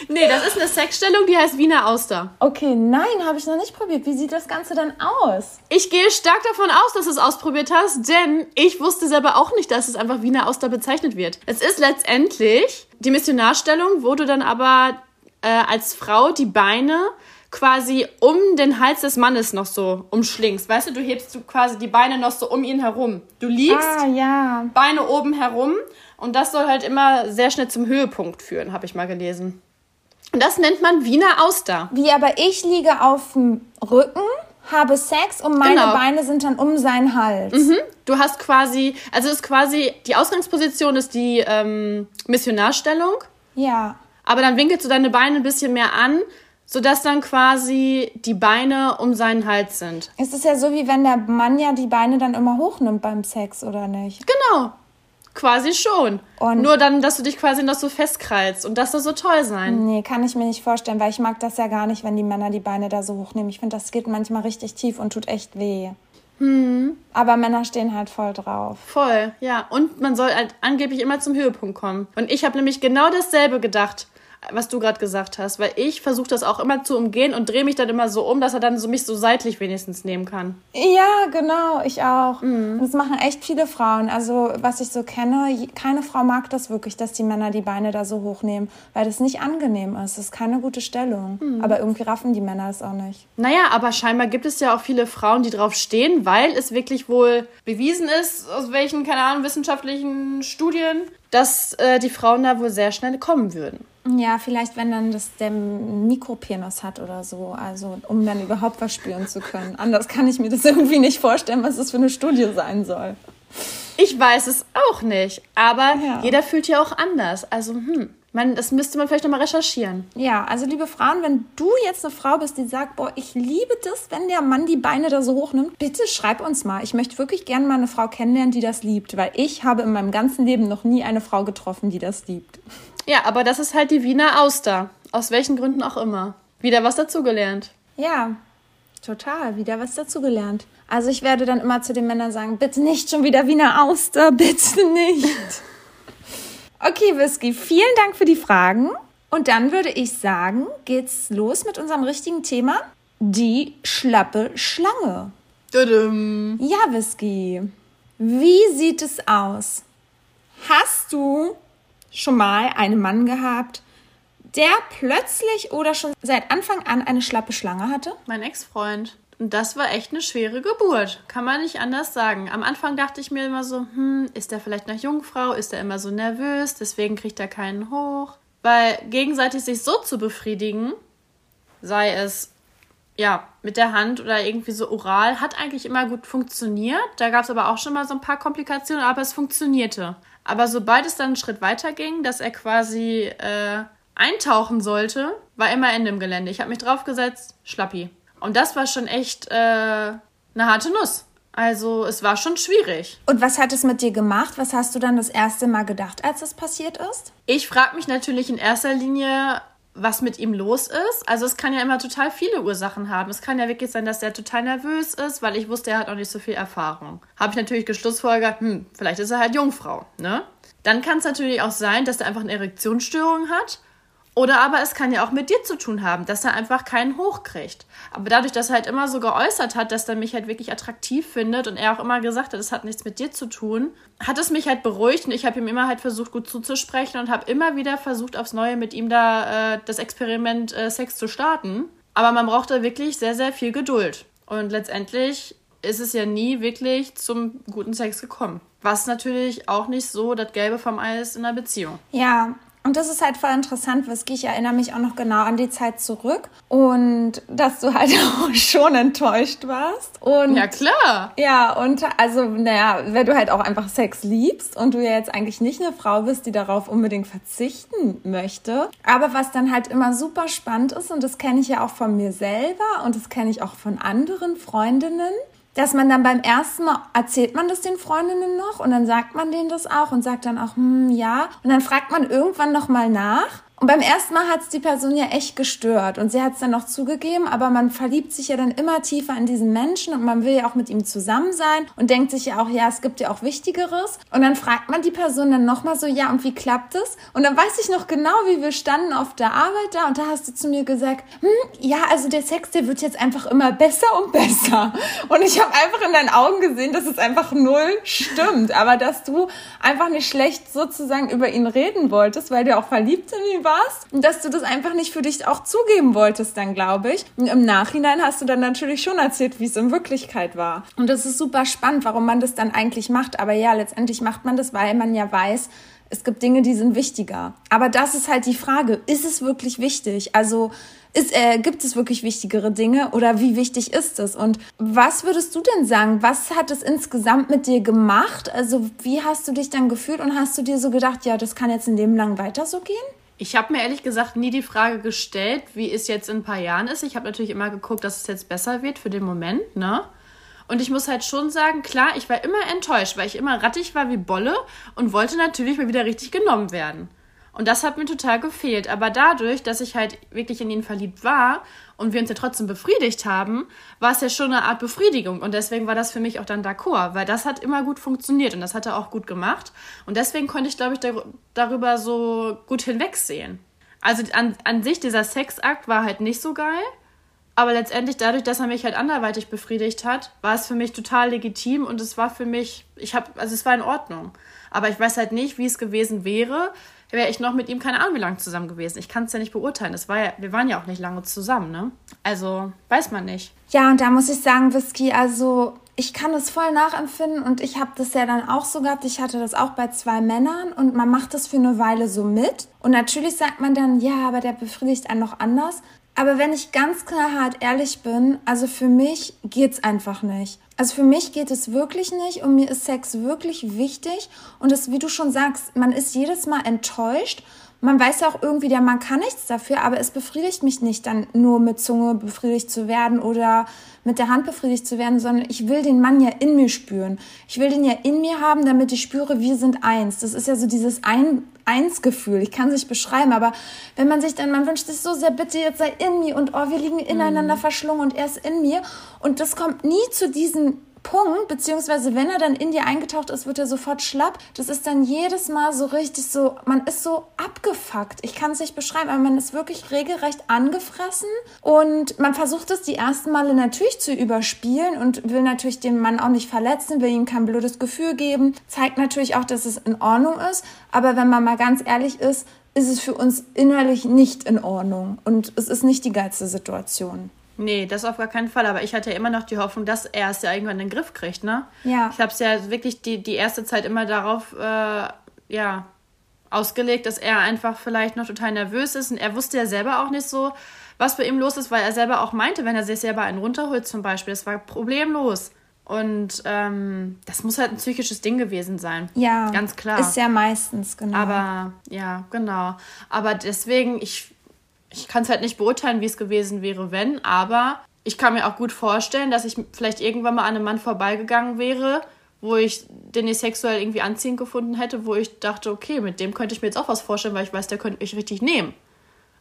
Nee, das ist eine Sexstellung, die heißt Wiener Auster. Okay, nein, habe ich noch nicht probiert. Wie sieht das Ganze dann aus? Ich gehe stark davon aus, dass du es ausprobiert hast, denn ich wusste selber auch nicht, dass es einfach Wiener Auster bezeichnet wird. Es ist letztendlich die Missionarstellung, wo du dann aber äh, als Frau die Beine quasi um den Hals des Mannes noch so umschlingst. Weißt du, du hebst du quasi die Beine noch so um ihn herum. Du liegst, Ah, ja. Beine oben herum und das soll halt immer sehr schnell zum Höhepunkt führen, habe ich mal gelesen. Und das nennt man Wiener Auster. Wie aber ich liege auf dem Rücken, habe Sex und meine Genau. Beine sind dann um seinen Hals. Du hast quasi, also ist quasi, die Ausgangsposition ist die ähm, Missionarstellung, Ja. aber dann winkelst du deine Beine ein bisschen mehr an, sodass dann quasi die Beine um seinen Hals sind. Es ist ja so, wie wenn der Mann ja die Beine dann immer hochnimmt beim Sex, oder nicht? Genau. Quasi schon. Und- Nur dann, dass du dich quasi noch so festkreist und das soll so toll sein. Nee, kann ich mir nicht vorstellen, weil ich mag das ja gar nicht, wenn die Männer die Beine da so hochnehmen. Ich finde, das geht manchmal richtig tief und tut echt weh. Aber Männer stehen halt voll drauf. Voll, ja. Und man soll halt angeblich immer zum Höhepunkt kommen. Und ich habe nämlich genau dasselbe gedacht, was du gerade gesagt hast, weil ich versuche das auch immer zu umgehen und drehe mich dann immer so um, dass er dann so mich so seitlich wenigstens nehmen kann. Ja, genau, ich auch. Und Das machen echt viele Frauen. Also, was ich so kenne, keine Frau mag das wirklich, dass die Männer die Beine da so hochnehmen, weil das nicht angenehm ist. Das ist keine gute Stellung. Aber irgendwie raffen die Männer es auch nicht. Naja, aber scheinbar gibt es ja auch viele Frauen, die drauf stehen, weil es wirklich wohl bewiesen ist, aus welchen, keine Ahnung, wissenschaftlichen Studien, dass äh, die Frauen da wohl sehr schnell kommen würden. Ja, vielleicht, wenn dann das der Mikropenis hat oder so, also um dann überhaupt was spüren zu können. Anders kann ich mir das *laughs* irgendwie nicht vorstellen, was das für eine Studie sein soll. Ich weiß es auch nicht, aber Ja. jeder fühlt ja auch anders. Also, hm, man, das müsste man vielleicht nochmal recherchieren. Ja, also liebe Frauen, wenn du jetzt eine Frau bist, die sagt, boah, ich liebe das, wenn der Mann die Beine da so hochnimmt, bitte schreib uns mal. Ich möchte wirklich gerne mal eine Frau kennenlernen, die das liebt, weil ich habe in meinem ganzen Leben noch nie eine Frau getroffen, die das liebt. Ja, aber das ist halt die Wiener Auster. Aus welchen Gründen auch immer. Wieder was dazugelernt. Ja, total. Wieder was dazugelernt. Also ich werde dann immer zu den Männern sagen, bitte nicht schon wieder Wiener Auster, *laughs* bitte nicht. Okay, Whisky, vielen Dank für die Fragen. Und dann würde ich sagen, geht's los mit unserem richtigen Thema. Die schlappe Schlange. Tudum. Ja, Whisky. Wie sieht es aus? Hast du schon mal einen Mann gehabt, der plötzlich oder schon seit Anfang an eine schlappe Schlange hatte? Mein Ex-Freund. Und das war echt eine schwere Geburt. Kann man nicht anders sagen. Am Anfang dachte ich mir immer so, hm, ist der vielleicht noch Jungfrau? Ist er immer so nervös? Deswegen kriegt er keinen hoch. Weil gegenseitig sich so zu befriedigen, sei es ja mit der Hand oder irgendwie so oral, hat eigentlich immer gut funktioniert. Da gab es aber auch schon mal so ein paar Komplikationen, aber es funktionierte. Aber sobald es dann einen Schritt weiter ging, dass er quasi äh, eintauchen sollte, war immer Ende im Gelände. Ich habe mich draufgesetzt, Schlappi. Und das war schon echt äh, eine harte Nuss. Also es war schon schwierig. Und was hat es mit dir gemacht? Was hast du dann das erste Mal gedacht, als das passiert ist? Ich frage mich natürlich in erster Linie, was mit ihm los ist. Also es kann ja immer total viele Ursachen haben. Es kann ja wirklich sein, dass er total nervös ist, weil ich wusste, er hat auch nicht so viel Erfahrung. Habe ich natürlich geschlussfolgert, hm, vielleicht ist er halt Jungfrau, ne? Dann kann es natürlich auch sein, dass er einfach eine Erektionsstörung hat oder aber es kann ja auch mit dir zu tun haben, dass er einfach keinen hochkriegt. Aber dadurch, dass er halt immer so geäußert hat, dass er mich halt wirklich attraktiv findet und er auch immer gesagt hat, es hat nichts mit dir zu tun, hat es mich halt beruhigt und ich habe ihm immer halt versucht, gut zuzusprechen und habe immer wieder versucht, aufs Neue mit ihm da äh, das Experiment äh, Sex zu starten. Aber man braucht da wirklich sehr, sehr viel Geduld. Und letztendlich ist es ja nie wirklich zum guten Sex gekommen. Was natürlich auch nicht so das Gelbe vom Ei ist in einer Beziehung. Ja, und das ist halt voll interessant, Whisky. Ich erinnere mich auch noch genau an die Zeit zurück und dass du halt *laughs* auch schon enttäuscht warst. Und ja, klar. Ja, und also, naja, wenn du halt auch einfach Sex liebst und du ja jetzt eigentlich nicht eine Frau bist, die darauf unbedingt verzichten möchte. Aber was dann halt immer super spannend ist, und das kenne ich ja auch von mir selber und das kenne ich auch von anderen Freundinnen, dass man dann beim ersten Mal erzählt man das den Freundinnen noch und dann sagt man denen das auch und sagt dann auch, hm, ja. Und dann fragt man irgendwann noch mal nach und beim ersten Mal hat es die Person ja echt gestört und sie hat es dann noch zugegeben, aber man verliebt sich ja dann immer tiefer in diesen Menschen und man will ja auch mit ihm zusammen sein und denkt sich ja auch, ja, es gibt ja auch Wichtigeres. Und dann fragt man die Person dann nochmal so, ja, und wie klappt es? Und dann weiß ich noch genau, wie wir standen auf der Arbeit da und da hast du zu mir gesagt, hm, ja, also der Sex, der wird jetzt einfach immer besser und besser. Und ich habe einfach in deinen Augen gesehen, dass es einfach null stimmt, aber dass du einfach nicht schlecht sozusagen über ihn reden wolltest, weil du auch verliebt in ihn warst und dass du das einfach nicht für dich auch zugeben wolltest dann, glaube ich. Und im Nachhinein hast du dann natürlich schon erzählt, wie es in Wirklichkeit war. Und das ist super spannend, warum man das dann eigentlich macht. Aber ja, letztendlich macht man das, weil man ja weiß, es gibt Dinge, die sind wichtiger. Aber das ist halt die Frage, ist es wirklich wichtig? Also ist, äh, gibt es wirklich wichtigere Dinge oder wie wichtig ist es? Und was würdest du denn sagen? Was hat es insgesamt mit dir gemacht? Also wie hast du dich dann gefühlt und hast du dir so gedacht, ja, das kann jetzt ein Leben lang weiter so gehen? Ich habe mir ehrlich gesagt nie die Frage gestellt, wie es jetzt in ein paar Jahren ist. Ich habe natürlich immer geguckt, dass es jetzt besser wird für den Moment, ne? Und ich muss halt schon sagen, klar, ich war immer enttäuscht, weil ich immer rattig war wie Bolle und wollte natürlich mal wieder richtig genommen werden. Und das hat mir total gefehlt. Aber dadurch, dass ich halt wirklich in ihn verliebt war und wir uns ja trotzdem befriedigt haben, war es ja schon eine Art Befriedigung. Und deswegen war das für mich auch dann d'accord, weil das hat immer gut funktioniert und das hat er auch gut gemacht. Und deswegen konnte ich, glaube ich, darüber so gut hinwegsehen. Also an, an sich, dieser Sexakt war halt nicht so geil. Aber letztendlich, dadurch, dass er mich halt anderweitig befriedigt hat, war es für mich total legitim und es war für mich, ich habe, also es war in Ordnung. Aber ich weiß halt nicht, wie es gewesen wäre, wäre ich noch mit ihm keine Ahnung wie lange zusammen gewesen. Ich kann es ja nicht beurteilen. Das war ja, wir waren ja auch nicht lange zusammen, ne? Also weiß man nicht. Ja, und da muss ich sagen, Whisky, also ich kann es voll nachempfinden und ich habe das ja dann auch so gehabt. Ich hatte das auch bei zwei Männern und man macht das für eine Weile so mit. Und natürlich sagt man dann, ja, aber der befriedigt einen noch anders. Aber wenn ich ganz klar hart ehrlich bin, also für mich geht's einfach nicht. Also für mich geht es wirklich nicht und mir ist Sex wirklich wichtig. Und es, wie du schon sagst, man ist jedes Mal enttäuscht. Man weiß ja auch irgendwie, der Mann kann nichts dafür, aber es befriedigt mich nicht, dann nur mit Zunge befriedigt zu werden oder mit der Hand befriedigt zu werden, sondern ich will den Mann ja in mir spüren. Ich will den ja in mir haben, damit ich spüre, wir sind eins. Das ist ja so dieses ein Eins-Gefühl. Ich kann es nicht beschreiben, aber wenn man sich dann, man wünscht sich so sehr, bitte jetzt sei in mir und oh, wir liegen ineinander mhm. verschlungen und er ist in mir und das kommt nie zu diesem Punkt, beziehungsweise wenn er dann in dir eingetaucht ist, wird er sofort schlapp. Das ist dann jedes Mal so richtig so, man ist so abgefuckt. Ich kann es nicht beschreiben, aber man ist wirklich regelrecht angefressen und man versucht es die ersten Male natürlich zu überspielen und will natürlich den Mann auch nicht verletzen, will ihm kein blödes Gefühl geben, zeigt natürlich auch, dass es in Ordnung ist, aber wenn man mal ganz ehrlich ist, ist es für uns innerlich nicht in Ordnung und es ist nicht die geilste Situation. Nee, das auf gar keinen Fall. Aber ich hatte ja immer noch die Hoffnung, dass er es ja irgendwann in den Griff kriegt, ne? Ja. Ich habe es ja wirklich die, die erste Zeit immer darauf, äh, ja, ausgelegt, dass er einfach vielleicht noch total nervös ist. Und er wusste ja selber auch nicht so, was bei ihm los ist, weil er selber auch meinte, wenn er sich selber einen runterholt zum Beispiel, das war problemlos. Und ähm, das muss halt ein psychisches Ding gewesen sein. Ja. Ganz klar. Ist ja meistens, genau. Aber, ja, genau. Aber deswegen, ich ich kann es halt nicht beurteilen, wie es gewesen wäre, wenn, aber ich kann mir auch gut vorstellen, dass ich vielleicht irgendwann mal an einem Mann vorbeigegangen wäre, wo ich den ich sexuell irgendwie anziehend gefunden hätte, wo ich dachte, okay, mit dem könnte ich mir jetzt auch was vorstellen, weil ich weiß, der könnte mich richtig nehmen.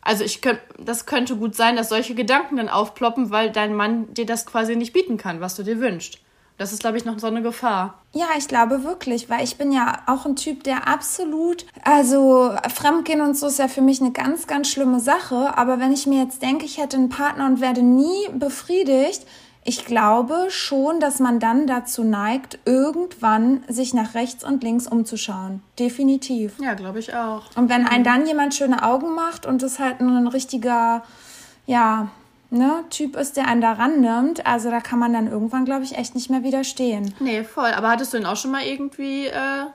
Also ich könnte, das könnte gut sein, dass solche Gedanken dann aufploppen, weil dein Mann dir das quasi nicht bieten kann, was du dir wünschst. Das ist, glaube ich, noch so eine Gefahr. Ja, ich glaube wirklich, weil ich bin ja auch ein Typ, der absolut, also Fremdgehen und so ist ja für mich eine ganz, ganz schlimme Sache. Aber wenn ich mir jetzt denke, ich hätte einen Partner und werde nie befriedigt, ich glaube schon, dass man dann dazu neigt, irgendwann sich nach rechts und links umzuschauen. Definitiv. Ja, glaube ich auch. Und wenn ein dann jemand schöne Augen macht und es halt ein richtiger, ja, ne, Typ ist, der einen da rannimmt, also da kann man dann irgendwann, glaube ich, echt nicht mehr widerstehen. Nee, voll. Aber hattest du denn auch schon mal irgendwie äh,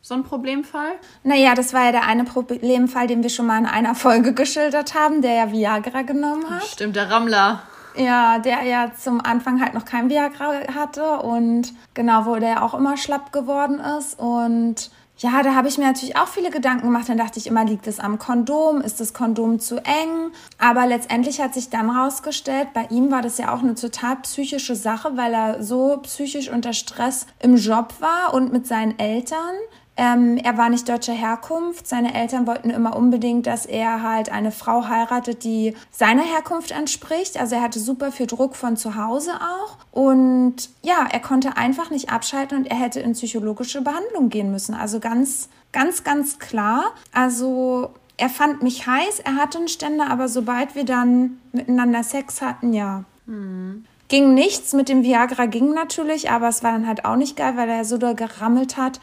so einen Problemfall? Naja, das war ja der eine Problemfall, den wir schon mal in einer *laughs* Folge geschildert haben, der ja Viagra genommen hat. Stimmt, der Rammler. Ja, der ja zum Anfang halt noch kein Viagra hatte und genau, wo der auch immer schlapp geworden ist. Und ja, da habe ich mir natürlich auch viele Gedanken gemacht. Dann dachte ich immer, liegt es am Kondom? Ist das Kondom zu eng? Aber letztendlich hat sich dann rausgestellt, bei ihm war das ja auch eine total psychische Sache, weil er so psychisch unter Stress im Job war und mit seinen Eltern. Ähm, er war nicht deutscher Herkunft. Seine Eltern wollten immer unbedingt, dass er halt eine Frau heiratet, die seiner Herkunft entspricht. Also er hatte super viel Druck von zu Hause auch. Und ja, er konnte einfach nicht abschalten und er hätte in psychologische Behandlung gehen müssen. Also ganz, ganz, ganz klar. Also er fand mich heiß, er hatte einen Ständer, aber sobald wir dann miteinander Sex hatten, ja. Hm. Ging nichts, mit dem Viagra ging natürlich, aber es war dann halt auch nicht geil, weil er so doll gerammelt hat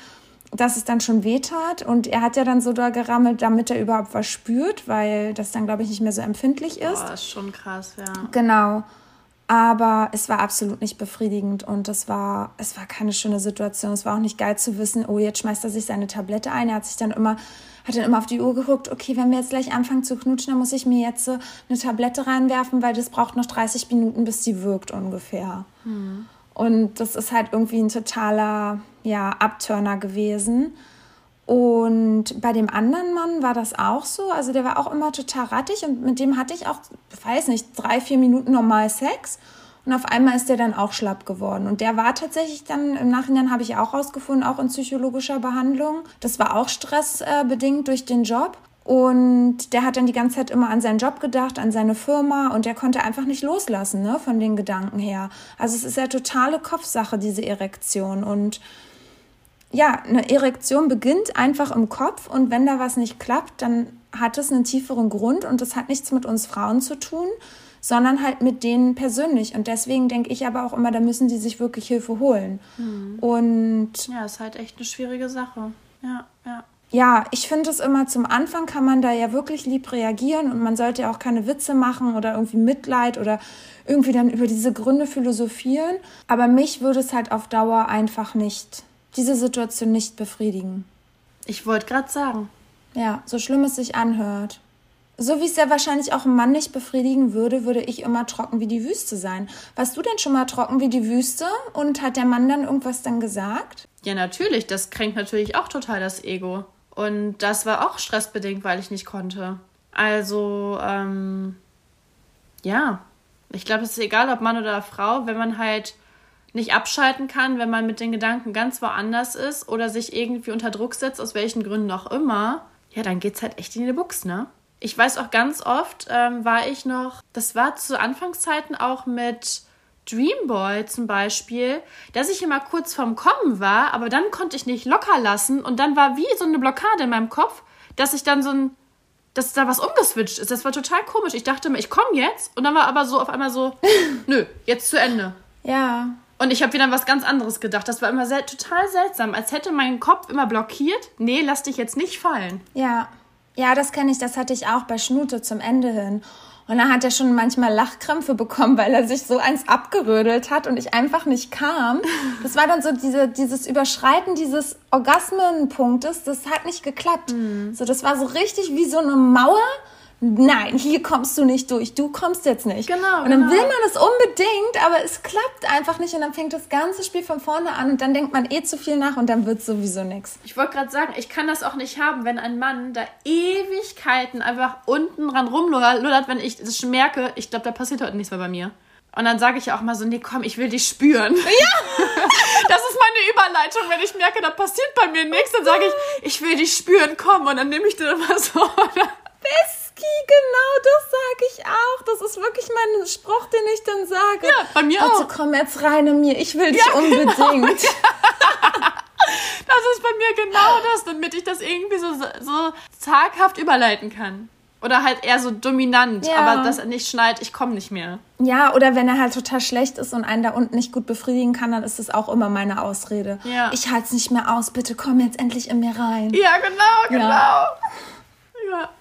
dass es dann schon wehtat. Und er hat ja dann so da gerammelt, damit er überhaupt was spürt, weil das dann, glaube ich, nicht mehr so empfindlich ist. Oh, ist schon krass, ja. Genau. Aber es war absolut nicht befriedigend und es war, es war keine schöne Situation. Es war auch nicht geil zu wissen, oh, jetzt schmeißt er sich seine Tablette ein. Er hat sich dann immer, hat dann immer auf die Uhr geguckt, okay, wenn wir jetzt gleich anfangen zu knutschen, dann muss ich mir jetzt so eine Tablette reinwerfen, weil das braucht noch 30 Minuten, bis die wirkt ungefähr. Hm. Und das ist halt irgendwie ein totaler ja, Abturner gewesen. Und bei dem anderen Mann war das auch so. Also der war auch immer total rattig und mit dem hatte ich auch, weiß nicht, drei, vier Minuten normal Sex. Und auf einmal ist der dann auch schlapp geworden. Und der war tatsächlich dann, im Nachhinein habe ich auch rausgefunden, auch in psychologischer Behandlung. Das war auch stressbedingt durch den Job. Und der hat dann die ganze Zeit immer an seinen Job gedacht, an seine Firma und der konnte einfach nicht loslassen, ne, von den Gedanken her. Also es ist ja totale Kopfsache, diese Erektion. Und ja, eine Erektion beginnt einfach im Kopf und wenn da was nicht klappt, dann hat es einen tieferen Grund und das hat nichts mit uns Frauen zu tun, sondern halt mit denen persönlich. Und deswegen denke ich aber auch immer, da müssen die sich wirklich Hilfe holen. Mhm. Und ja, ist halt echt eine schwierige Sache. Ja, ja ja, ich finde es immer zum Anfang kann man da ja wirklich lieb reagieren und man sollte ja auch keine Witze machen oder irgendwie Mitleid oder irgendwie dann über diese Gründe philosophieren. Aber mich würde es halt auf Dauer einfach nicht, diese Situation nicht befriedigen. Ich wollte gerade sagen. Ja, so schlimm es sich anhört. So wie es ja wahrscheinlich auch ein Mann nicht befriedigen würde, würde ich immer trocken wie die Wüste sein. Warst du denn schon mal trocken wie die Wüste und hat der Mann dann irgendwas dann gesagt? Ja, natürlich. Das kränkt natürlich auch total das Ego. Und das war auch stressbedingt, weil ich nicht konnte. Also, ähm, ja, ich glaube, es ist egal, ob Mann oder Frau, wenn man halt nicht abschalten kann, wenn man mit den Gedanken ganz woanders ist oder sich irgendwie unter Druck setzt, aus welchen Gründen auch immer, ja, dann geht's halt echt in die Buchs, ne? Ich weiß auch ganz oft, ähm, war ich noch, das war zu Anfangszeiten auch mit Dreamboy zum Beispiel, dass ich immer kurz vorm Kommen war, aber dann konnte ich nicht locker lassen und dann war wie so eine Blockade in meinem Kopf, dass ich dann so ein, dass da was umgeswitcht ist. Das war total komisch. Ich dachte mir, ich komme jetzt und dann war aber so auf einmal so, *laughs* nö, jetzt zu Ende. Ja. Und ich habe wieder was ganz anderes gedacht. Das war immer sel total seltsam, als hätte mein Kopf immer blockiert. Nee, lass dich jetzt nicht fallen. Ja. Ja, das kenne ich, das hatte ich auch bei Schnute zum Ende hin. Und dann hat er schon manchmal Lachkrämpfe bekommen, weil er sich so eins abgerödelt hat und ich einfach nicht kam. Das war dann so diese, dieses Überschreiten dieses Orgasmenpunktes, das hat nicht geklappt. Mhm. So, das war so richtig wie so eine Mauer nein, hier kommst du nicht durch, du kommst jetzt nicht. Genau. Und dann genau. will man es unbedingt, aber es klappt einfach nicht und dann fängt das ganze Spiel von vorne an und dann denkt man eh zu viel nach und dann wird sowieso nichts. Ich wollte gerade sagen, ich kann das auch nicht haben, wenn ein Mann da Ewigkeiten einfach unten dran rumlullert, wenn ich das merke, ich glaube, da passiert heute nichts mehr bei mir. Und dann sage ich auch mal so, nee, komm, ich will dich spüren. Ja! *laughs* das ist meine Überleitung. Wenn ich merke, da passiert bei mir nichts, dann sage ich, ich will dich spüren, komm. Und dann nehme ich dir immer so. Beski, genau das sage ich auch. Das ist wirklich mein Spruch, den ich dann sage. Ja, bei mir auch. komm jetzt rein in mir, ich will dich Ja, genau. unbedingt. *laughs* Das ist bei mir genau das, damit ich das irgendwie so, so zaghaft überleiten kann. Oder halt eher so dominant, Ja. aber dass er nicht schneit, ich komme nicht mehr. Ja, oder wenn er halt total schlecht ist und einen da unten nicht gut befriedigen kann, dann ist das auch immer meine Ausrede. Ja. Ich halte es nicht mehr aus, bitte komm jetzt endlich in mir rein. Ja, genau, genau. Ja.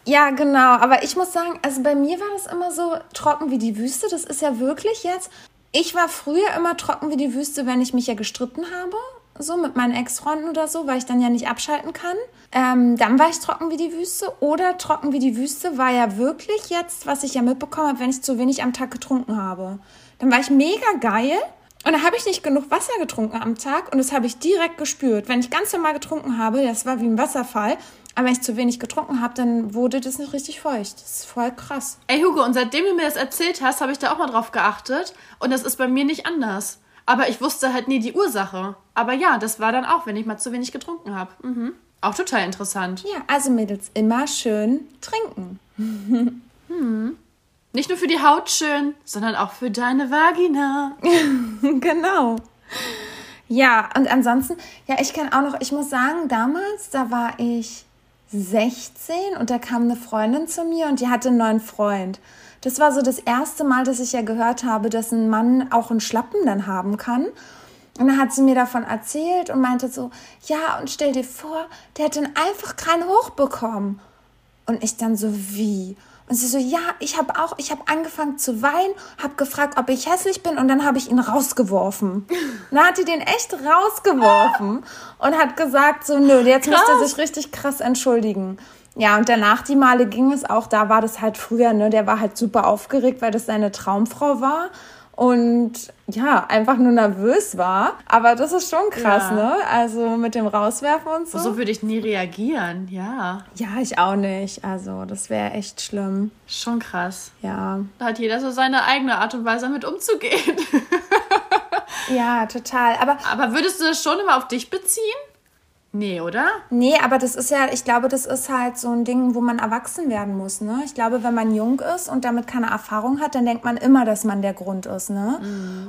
Ja. Genau. Aber ich muss sagen, also bei mir war das immer so trocken wie die Wüste. Das ist ja wirklich jetzt. Ich war früher immer trocken wie die Wüste, wenn ich mich ja gestritten habe. So mit meinen Ex-Freunden oder so, weil ich dann ja nicht abschalten kann. Ähm, dann war ich trocken wie die Wüste. Oder trocken wie die Wüste war ja wirklich jetzt, was ich ja mitbekommen habe, wenn ich zu wenig am Tag getrunken habe. Dann war ich mega geil. Und da habe ich nicht genug Wasser getrunken am Tag und das habe ich direkt gespürt. Wenn ich ganz normal getrunken habe, das war wie ein Wasserfall, aber wenn ich zu wenig getrunken habe, dann wurde das nicht richtig feucht. Das ist voll krass. Ey, Hugo, und seitdem du mir das erzählt hast, habe ich da auch mal drauf geachtet. Und das ist bei mir nicht anders. Aber ich wusste halt nie die Ursache. Aber ja, das war dann auch, wenn ich mal zu wenig getrunken habe. Mhm. Auch total interessant. Ja, also Mädels, immer schön trinken. *laughs* Nicht nur für die Haut schön, sondern auch für deine Vagina. *laughs* genau. Ja, und ansonsten, ja, ich kann auch noch, ich muss sagen, damals, da war ich 16 und da kam eine Freundin zu mir und die hatte einen neuen Freund. Das war so das erste Mal, dass ich ja gehört habe, dass ein Mann auch einen Schlappen dann haben kann. Und dann hat sie mir davon erzählt und meinte so, ja, und stell dir vor, der hat dann einfach keinen Hoch bekommen. Und ich dann so, wie? Und sie so, ja, ich habe auch, ich habe angefangen zu weinen, habe gefragt, ob ich hässlich bin und dann habe ich ihn rausgeworfen. dann hat die den echt rausgeworfen *laughs* und hat gesagt, so, nö, jetzt muss er sich richtig krass entschuldigen. Ja, und danach die Male ging es auch, da war das halt früher, ne, der war halt super aufgeregt, weil das seine Traumfrau war und ja, einfach nur nervös war. Aber das ist schon krass, Ja. ne? Also mit dem Rauswerfen und so. So würde ich nie reagieren. Ja, Ja, ich auch nicht. Also, das wäre echt schlimm. schon krass. Ja. Da hat jeder so seine eigene Art und Weise, damit umzugehen. *laughs* Ja, total. Aber Aber würdest du das schon immer auf dich beziehen? Nee, oder? nee, aber das ist ja, ich glaube, das ist halt so ein Ding, wo man erwachsen werden muss, ne? Ich glaube, wenn man jung ist und damit keine Erfahrung hat, dann denkt man immer, dass man der Grund ist, ne?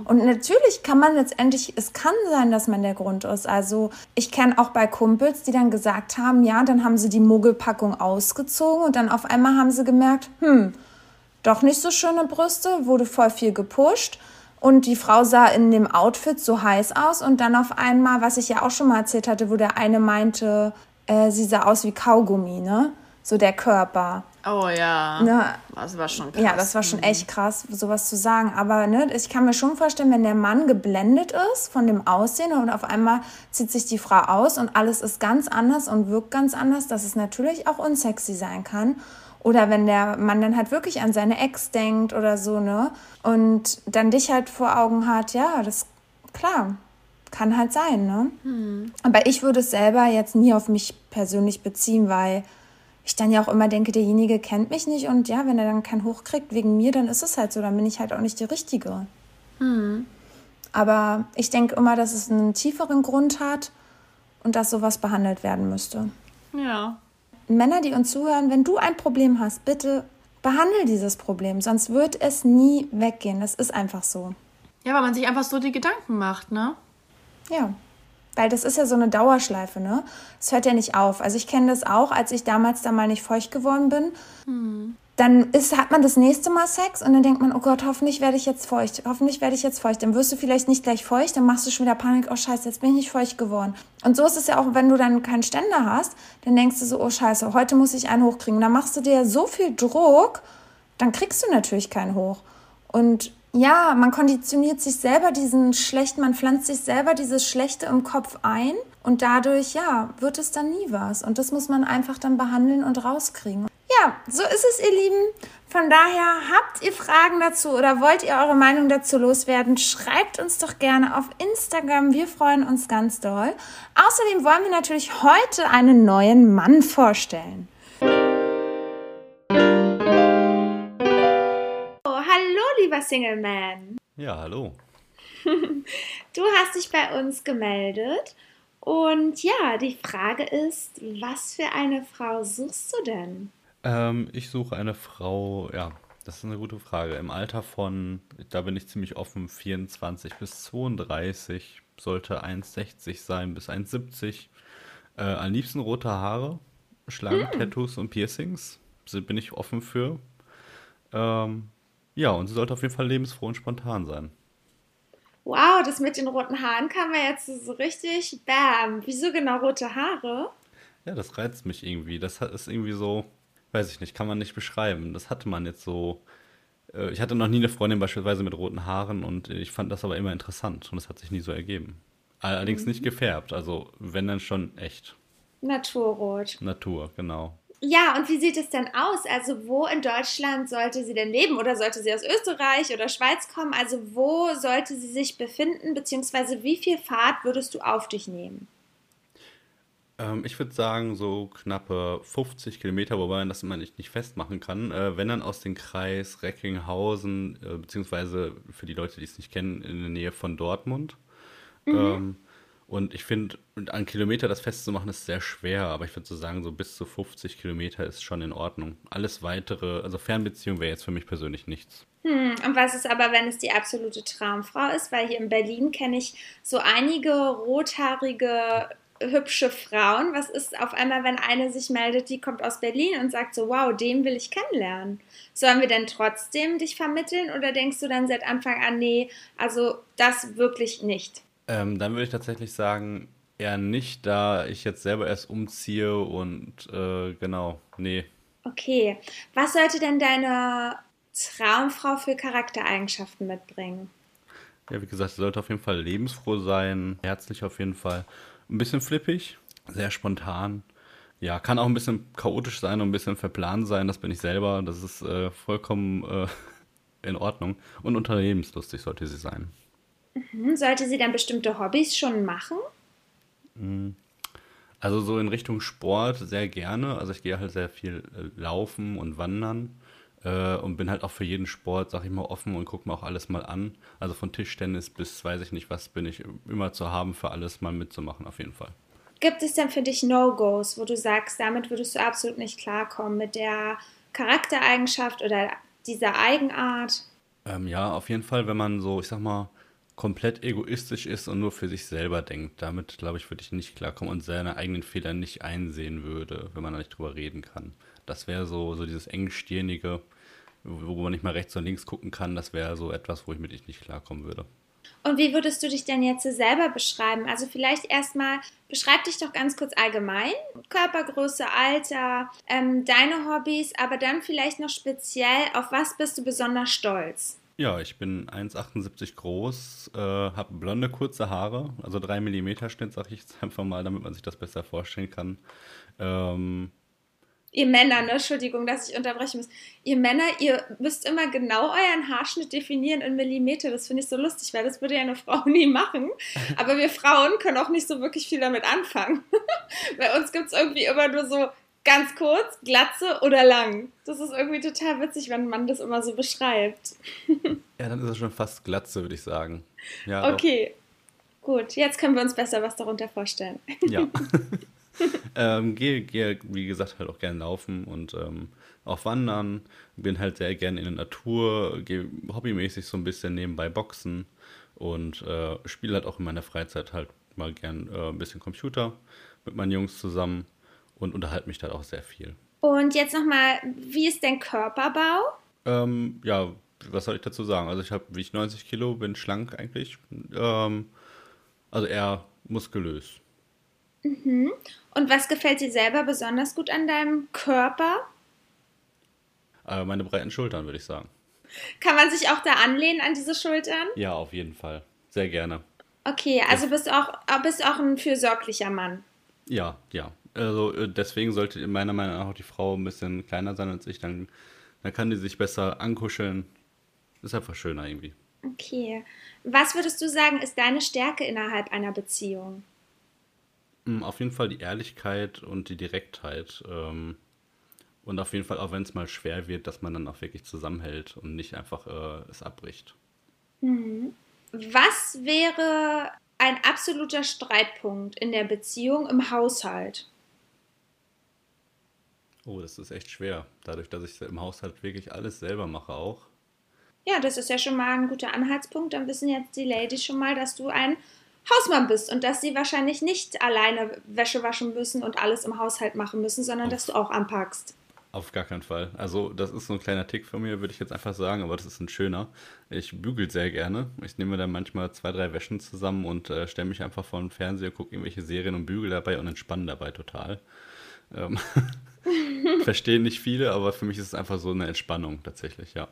Und natürlich kann man letztendlich, es kann sein, dass man der Grund ist. Also, ich kenne auch bei Kumpels, die dann gesagt haben, ja, dann haben sie die Mogelpackung ausgezogen und dann auf einmal haben sie gemerkt, hm, doch nicht so schöne Brüste, wurde voll viel gepusht. Und die Frau sah in dem Outfit so heiß aus. Und dann auf einmal, was ich ja auch schon mal erzählt hatte, wo der eine meinte, äh, sie sah aus wie Kaugummi, ne? So der Körper. Oh ja. Ne? Das war schon krass. Ja, das war schon echt krass, sowas zu sagen. Aber ne, ich kann mir schon vorstellen, wenn der Mann geblendet ist von dem Aussehen und auf einmal zieht sich die Frau aus und alles ist ganz anders und wirkt ganz anders, dass es natürlich auch unsexy sein kann. Oder wenn der Mann dann halt wirklich an seine Ex denkt oder so, ne? Und dann dich halt vor Augen hat, ja, das, klar, kann halt sein, ne? Aber ich würde es selber jetzt nie auf mich persönlich beziehen, weil ich dann ja auch immer denke, derjenige kennt mich nicht und ja, wenn er dann keinen Hoch kriegt wegen mir, dann ist es halt so, dann bin ich halt auch nicht die Richtige. Aber ich denke immer, dass es einen tieferen Grund hat und dass sowas behandelt werden müsste. Ja. Männer, die uns zuhören, wenn du ein Problem hast, bitte behandle dieses Problem, sonst wird es nie weggehen. Das ist einfach so. Ja, weil man sich einfach so die Gedanken macht, ne? Ja. Weil das ist ja so eine Dauerschleife, ne? Es hört ja nicht auf. Also ich kenne das auch, als ich damals da mal nicht feucht geworden bin. Dann ist, hat man das nächste Mal Sex und dann denkt man, oh Gott, hoffentlich werde ich jetzt feucht. Hoffentlich werde ich jetzt feucht. Dann wirst du vielleicht nicht gleich feucht, dann machst du schon wieder Panik, oh scheiße, jetzt bin ich nicht feucht geworden. Und so ist es ja auch, wenn du dann keinen Ständer hast, dann denkst du so, oh scheiße, heute muss ich einen hochkriegen. Und dann machst du dir so viel Druck, dann kriegst du natürlich keinen hoch. Und ja, man konditioniert sich selber diesen schlechten, man pflanzt sich selber dieses Schlechte im Kopf ein und dadurch, ja, wird es dann nie was. Und das muss man einfach dann behandeln und rauskriegen. Ja, so ist es, ihr Lieben. Von daher habt ihr Fragen dazu oder wollt ihr eure Meinung dazu loswerden? Schreibt uns doch gerne auf Instagram. Wir freuen uns ganz doll. Außerdem wollen wir natürlich heute einen neuen Mann vorstellen. Oh, hallo, lieber Single Man. Ja, hallo. *laughs* Du hast dich bei uns gemeldet und ja, die Frage ist, was für eine Frau suchst du denn? Ähm, ich suche eine Frau, ja, das ist eine gute Frage. Im Alter von, da bin ich ziemlich offen, 24 bis 32, sollte 1,60 sein bis 1,70. Äh, am liebsten rote Haare, Schlangen, Tattoos und Piercings. Bin ich offen für. Ähm, ja, und sie sollte auf jeden Fall lebensfroh und spontan sein. Wow, das mit den roten Haaren kam mir jetzt so richtig bam. Wieso genau rote Haare? Ja, das reizt mich irgendwie. Das ist irgendwie so, weiß ich nicht, kann man nicht beschreiben. Das hatte man jetzt so. äh, Ich hatte noch nie eine Freundin beispielsweise mit roten Haaren und ich fand das aber immer interessant und das hat sich nie so ergeben. Allerdings nicht gefärbt, also wenn dann schon echt. Naturrot. Natur, genau. Ja, und wie sieht es denn aus? Also wo in Deutschland sollte sie denn leben? Oder sollte sie aus Österreich oder Schweiz kommen? Also wo sollte sie sich befinden? Beziehungsweise wie viel Fahrt würdest du auf dich nehmen? Ähm, ich würde sagen, so knappe 50 Kilometer, wobei man das immer nicht, nicht festmachen kann. Äh, wenn dann aus dem Kreis Recklinghausen, äh, beziehungsweise für die Leute, die es nicht kennen, in der Nähe von Dortmund. Ähm, und ich finde, an Kilometer das festzumachen ist sehr schwer, aber ich würde so sagen, so bis zu 50 Kilometer ist schon in Ordnung. Alles weitere, also Fernbeziehung wäre jetzt für mich persönlich nichts. Hm, und was ist aber, wenn es die absolute Traumfrau ist? Weil hier in Berlin kenne ich so einige rothaarige, hübsche Frauen. Was ist auf einmal, wenn eine sich meldet, die kommt aus Berlin und sagt so, wow, den will ich kennenlernen? Sollen wir denn trotzdem dich vermitteln oder denkst du dann seit Anfang an, nee, also das wirklich nicht? Ähm, dann würde ich tatsächlich sagen, eher nicht, da ich jetzt selber erst umziehe und äh, genau, nee. Okay, was sollte denn deine Traumfrau für Charaktereigenschaften mitbringen? Ja, wie gesagt, sie sollte auf jeden Fall lebensfroh sein, herzlich auf jeden Fall. Ein bisschen flippig, sehr spontan. Ja, kann auch ein bisschen chaotisch sein und ein bisschen verplant sein, das bin ich selber. Das ist äh, vollkommen äh, in Ordnung. Und unternehmenslustig sollte sie sein. Hm, sollte sie dann bestimmte Hobbys schon machen? Also so in Richtung Sport sehr gerne. Also ich gehe halt sehr viel äh, laufen und wandern äh, und bin halt auch für jeden Sport, sag ich mal, offen und gucke mir auch alles mal an. Also von Tischtennis bis weiß ich nicht was bin ich immer zu haben für alles mal mitzumachen auf jeden Fall. Gibt es denn für dich No-Gos, wo du sagst, damit würdest du absolut nicht klarkommen mit der Charaktereigenschaft oder dieser Eigenart? Ähm, ja, auf jeden Fall, wenn man so, ich sag mal, komplett egoistisch ist und nur für sich selber denkt. Damit, glaube ich, würde ich nicht klarkommen und seine eigenen Fehler nicht einsehen würde, wenn man da nicht drüber reden kann. Das wäre so, so dieses engstirnige, wo man nicht mal rechts und links gucken kann. Das wäre so etwas, wo ich mit ich nicht klarkommen würde. Und wie würdest du dich denn jetzt selber beschreiben? Also vielleicht erstmal, beschreib dich doch ganz kurz allgemein. Körpergröße, Alter, ähm, deine Hobbys, aber dann vielleicht noch speziell, auf was bist du besonders stolz? Ja, ich bin 1,78 groß, äh, habe blonde, kurze Haare, also 3 mm Schnitt, sage ich jetzt einfach mal, damit man sich das besser vorstellen kann. Ähm, Ihr Männer, ne? Entschuldigung, dass ich unterbrechen muss. Ihr Männer, ihr müsst immer genau euren Haarschnitt definieren in Millimeter. Das finde ich so lustig, weil das würde ja eine Frau *laughs* nie machen. Aber wir Frauen können auch nicht so wirklich viel damit anfangen. *laughs* Bei uns gibt es irgendwie immer nur so ganz kurz, glatze oder lang. Das ist irgendwie total witzig, wenn man das immer so beschreibt. *laughs* ja, dann ist es schon fast Glatze, würde ich sagen. Ja, doch. Okay, gut. Jetzt können wir uns besser was darunter vorstellen. Ja. *laughs* ähm, gehe, gehe, wie gesagt, halt auch gern laufen und ähm, auch wandern. Bin halt sehr gern in der Natur, gehe hobbymäßig so ein bisschen nebenbei boxen und äh, spiele halt auch in meiner Freizeit halt mal gern äh, ein bisschen Computer mit meinen Jungs zusammen und unterhalte mich da auch sehr viel. Und jetzt nochmal, wie ist dein Körperbau? Ähm, ja, was soll ich dazu sagen? Also ich habe, wie ich 90 Kilo, bin schlank eigentlich. Ähm, also eher muskulös. Und was gefällt dir selber besonders gut an deinem Körper? Äh, meine breiten Schultern, würde ich sagen. Kann man sich auch da anlehnen an diese Schultern? Ja, auf jeden Fall. Sehr gerne. Okay, also bist du auch, bist auch ein fürsorglicher Mann. Ja, ja. Also äh, deswegen sollte meiner Meinung nach auch die Frau ein bisschen kleiner sein als ich. Dann, dann kann die sich besser ankuscheln. Ist einfach schöner irgendwie. Okay. Was würdest du sagen, ist deine Stärke innerhalb einer Beziehung? Mm, Auf jeden Fall die Ehrlichkeit und die Direktheit. Ähm, und auf jeden Fall auch, wenn es mal schwer wird, dass man dann auch wirklich zusammenhält und nicht einfach äh, es abbricht. Was wäre ein absoluter Streitpunkt in der Beziehung im Haushalt? Oh, das ist echt schwer. Dadurch, dass ich im Haushalt wirklich alles selber mache auch. Ja, das ist ja schon mal ein guter Anhaltspunkt. Dann wissen jetzt die Ladies schon mal, dass du ein Hausmann bist und dass sie wahrscheinlich nicht alleine Wäsche waschen müssen und alles im Haushalt machen müssen, sondern dass du auch anpackst. Auf gar keinen Fall. Also, das ist so ein kleiner Tick von mir, würde ich jetzt einfach sagen, aber das ist ein schöner. Ich bügel sehr gerne. Ich nehme dann manchmal zwei, drei Wäschen zusammen und äh, stelle mich einfach vor den Fernseher, gucke irgendwelche Serien und bügel dabei und entspanne dabei total. Ähm, *laughs* Verstehen nicht viele, aber für mich ist es einfach so eine Entspannung tatsächlich, ja.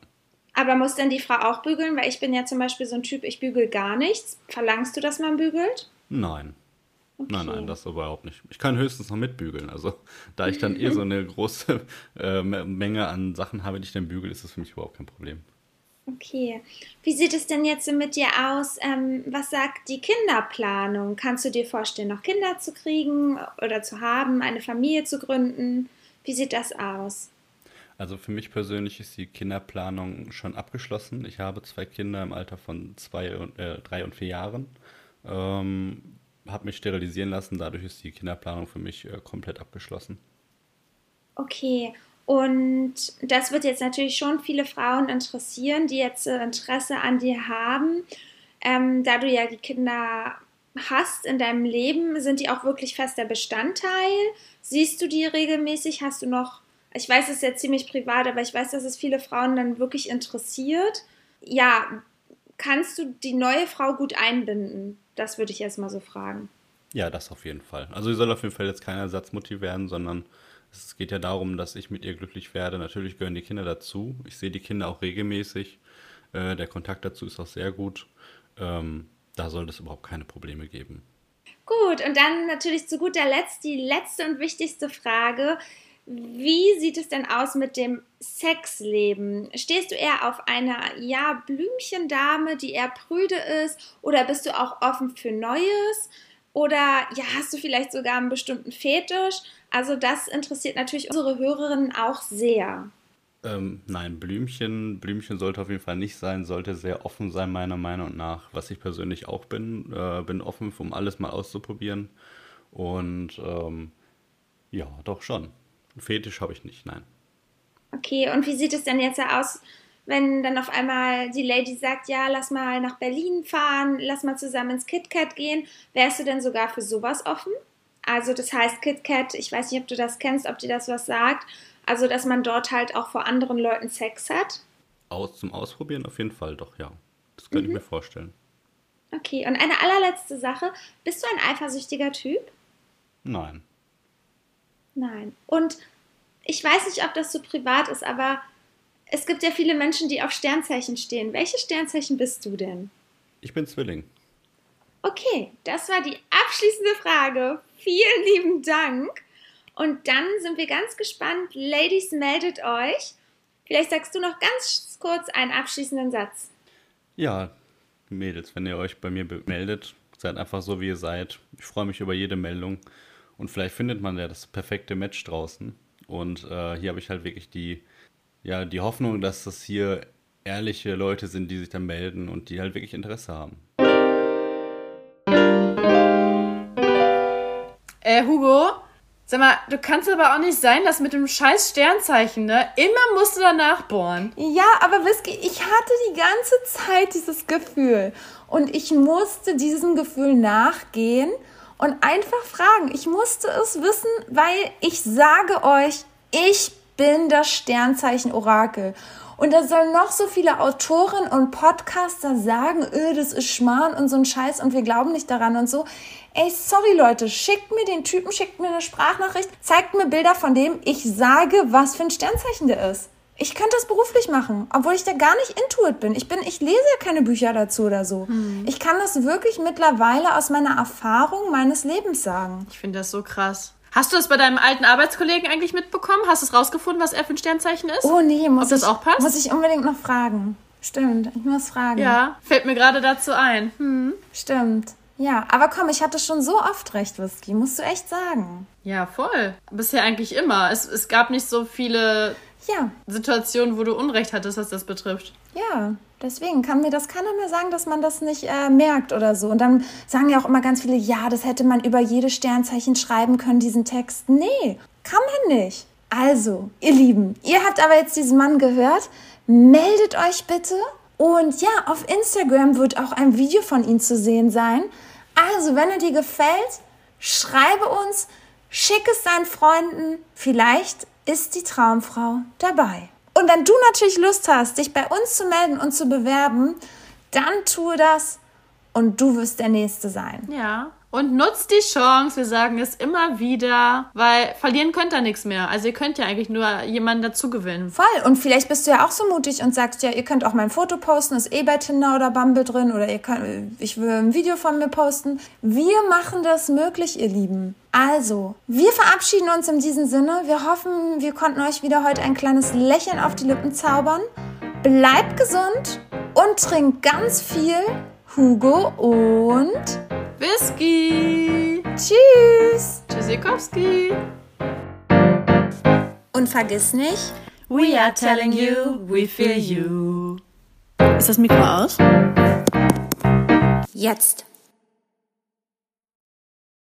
Aber muss denn die Frau auch bügeln? Weil ich bin ja zum Beispiel so ein Typ, ich bügel gar nichts. Verlangst du, dass man bügelt? Nein. Okay. Nein, nein, das überhaupt nicht. Ich kann höchstens noch mitbügeln. Also, da ich dann eh so eine *laughs* große äh, Menge an Sachen habe, die ich dann bügel, ist das für mich überhaupt kein Problem. Okay. Wie sieht es denn jetzt so mit dir aus? Ähm, was sagt die Kinderplanung? Kannst du dir vorstellen, noch Kinder zu kriegen oder zu haben, eine Familie zu gründen? Wie sieht das aus? Also für mich persönlich ist die Kinderplanung schon abgeschlossen. Ich habe zwei Kinder im Alter von zwei und, äh, drei und vier Jahren. Ähm, habe mich sterilisieren lassen, dadurch ist die Kinderplanung für mich äh, komplett abgeschlossen. Okay. Und das wird jetzt natürlich schon viele Frauen interessieren, die jetzt äh, Interesse an dir haben. Ähm, da du ja die Kinder hast in deinem Leben, sind die auch wirklich fester Bestandteil? Siehst du die regelmäßig? Hast du noch, ich weiß, es ist jetzt ziemlich privat, aber ich weiß, dass es viele Frauen dann wirklich interessiert. Ja, kannst du die neue Frau gut einbinden? Das würde ich erstmal so fragen. Ja, das auf jeden Fall. Also sie soll auf jeden Fall jetzt keine Ersatzmutti werden, sondern es geht ja darum, dass ich mit ihr glücklich werde. Natürlich gehören die Kinder dazu. Ich sehe die Kinder auch regelmäßig. Äh, der Kontakt dazu ist auch sehr gut. Ähm, da soll es überhaupt keine Probleme geben. Gut, und dann natürlich zu guter Letzt die letzte und wichtigste Frage. Wie sieht es denn aus mit dem Sexleben? Stehst du eher auf einer, ja, Blümchendame, die eher prüde ist? Oder bist du auch offen für Neues? Oder ja, hast du vielleicht sogar einen bestimmten Fetisch? Also das interessiert natürlich unsere Hörerinnen auch sehr. Ähm, nein, Blümchen, Blümchen sollte auf jeden Fall nicht sein, sollte sehr offen sein, meiner Meinung nach. Was ich persönlich auch bin, äh, bin offen, um alles mal auszuprobieren. Und ähm, ja, doch schon. Fetisch habe ich nicht, nein. Okay, und wie sieht es denn jetzt aus, wenn dann auf einmal die Lady sagt, ja, lass mal nach Berlin fahren, lass mal zusammen ins KitKat gehen? Wärst du denn sogar für sowas offen? Also das heißt KitKat, ich weiß nicht, ob du das kennst, ob dir das was sagt. Also dass man dort halt auch vor anderen Leuten Sex hat. Aus, zum Ausprobieren auf jeden Fall, doch, ja. Das könnte ich mir vorstellen. Okay, und eine allerletzte Sache. Bist du ein eifersüchtiger Typ? Nein. Nein. Und ich weiß nicht, ob das so privat ist, aber es gibt ja viele Menschen, die auf Sternzeichen stehen. Welche Sternzeichen bist du denn? Ich bin Zwilling. Okay, das war die abschließende Frage. Vielen lieben Dank. Und dann sind wir ganz gespannt. Ladies, meldet euch. Vielleicht sagst du noch ganz kurz einen abschließenden Satz. Ja, Mädels, wenn ihr euch bei mir meldet, seid einfach so, wie ihr seid. Ich freue mich über jede Meldung. Und vielleicht findet man ja das perfekte Match draußen. Und äh, hier habe ich halt wirklich die, ja, die Hoffnung, dass das hier ehrliche Leute sind, die sich dann melden und die halt wirklich Interesse haben. Äh, Hugo, sag mal, du kannst aber auch nicht sein, dass mit dem scheiß Sternzeichen, ne? Immer musst du danach bohren. Ja, aber Whisky, ich hatte die ganze Zeit dieses Gefühl. Und ich musste diesem Gefühl nachgehen und einfach fragen. Ich musste es wissen, weil ich sage euch, ich bin das Sternzeichen-Orakel. Und da sollen noch so viele Autoren und Podcaster sagen, öh, das ist Schmarrn und so ein Scheiß und wir glauben nicht daran und so. Ey, sorry Leute, schickt mir den Typen, schickt mir eine Sprachnachricht, zeigt mir Bilder von dem, ich sage, was für ein Sternzeichen der ist. Ich könnte das beruflich machen, obwohl ich da gar nicht intuit bin. Ich bin, ich lese ja keine Bücher dazu oder so. Ich kann das wirklich mittlerweile aus meiner Erfahrung meines Lebens sagen. Ich finde das so krass. Hast du das bei deinem alten Arbeitskollegen eigentlich mitbekommen? Hast du es rausgefunden, was er für ein Sternzeichen ist? Oh nee, muss Ob das ich, auch passt? muss ich unbedingt noch fragen. Stimmt, ich muss fragen. Ja, fällt mir gerade dazu ein. Hm. Stimmt. Ja, aber komm, ich hatte schon so oft recht, Whisky, musst du echt sagen. Ja, voll. Bisher eigentlich immer. Es, es gab nicht so viele Ja, Situationen, wo du Unrecht hattest, was das betrifft. ja. Deswegen kann mir das keiner mehr sagen, dass man das nicht äh, merkt oder so. Und dann sagen ja auch immer ganz viele, ja, das hätte man über jedes Sternzeichen schreiben können, diesen Text. Nee, kann man nicht. Also, ihr Lieben, ihr habt aber jetzt diesen Mann gehört. Meldet euch bitte. Und ja, auf Instagram wird auch ein Video von ihm zu sehen sein. Also, wenn er dir gefällt, schreibe uns, schick es deinen Freunden. Vielleicht ist die Traumfrau dabei. Und wenn du natürlich Lust hast, dich bei uns zu melden und zu bewerben, dann tue das und du wirst der Nächste sein. Ja. Und nutzt die Chance, wir sagen es immer wieder, weil verlieren könnt ihr nichts mehr. Also ihr könnt ja eigentlich nur jemanden dazu gewinnen. Voll. Und vielleicht bist du ja auch so mutig und sagst, ja, ihr könnt auch mein Foto posten, ist eh bei Tinder oder Bumble drin oder ihr könnt, ich will ein Video von mir posten. Wir machen das möglich, ihr Lieben. Also, wir verabschieden uns in diesem Sinne. Wir hoffen, wir konnten euch wieder heute ein kleines Lächeln auf die Lippen zaubern. Bleibt gesund und trinkt ganz viel Hugo und Whisky! Tschüss. Tschüssikowski! Und vergiss nicht, We are telling you, we feel you. Ist das Mikro aus? jetzt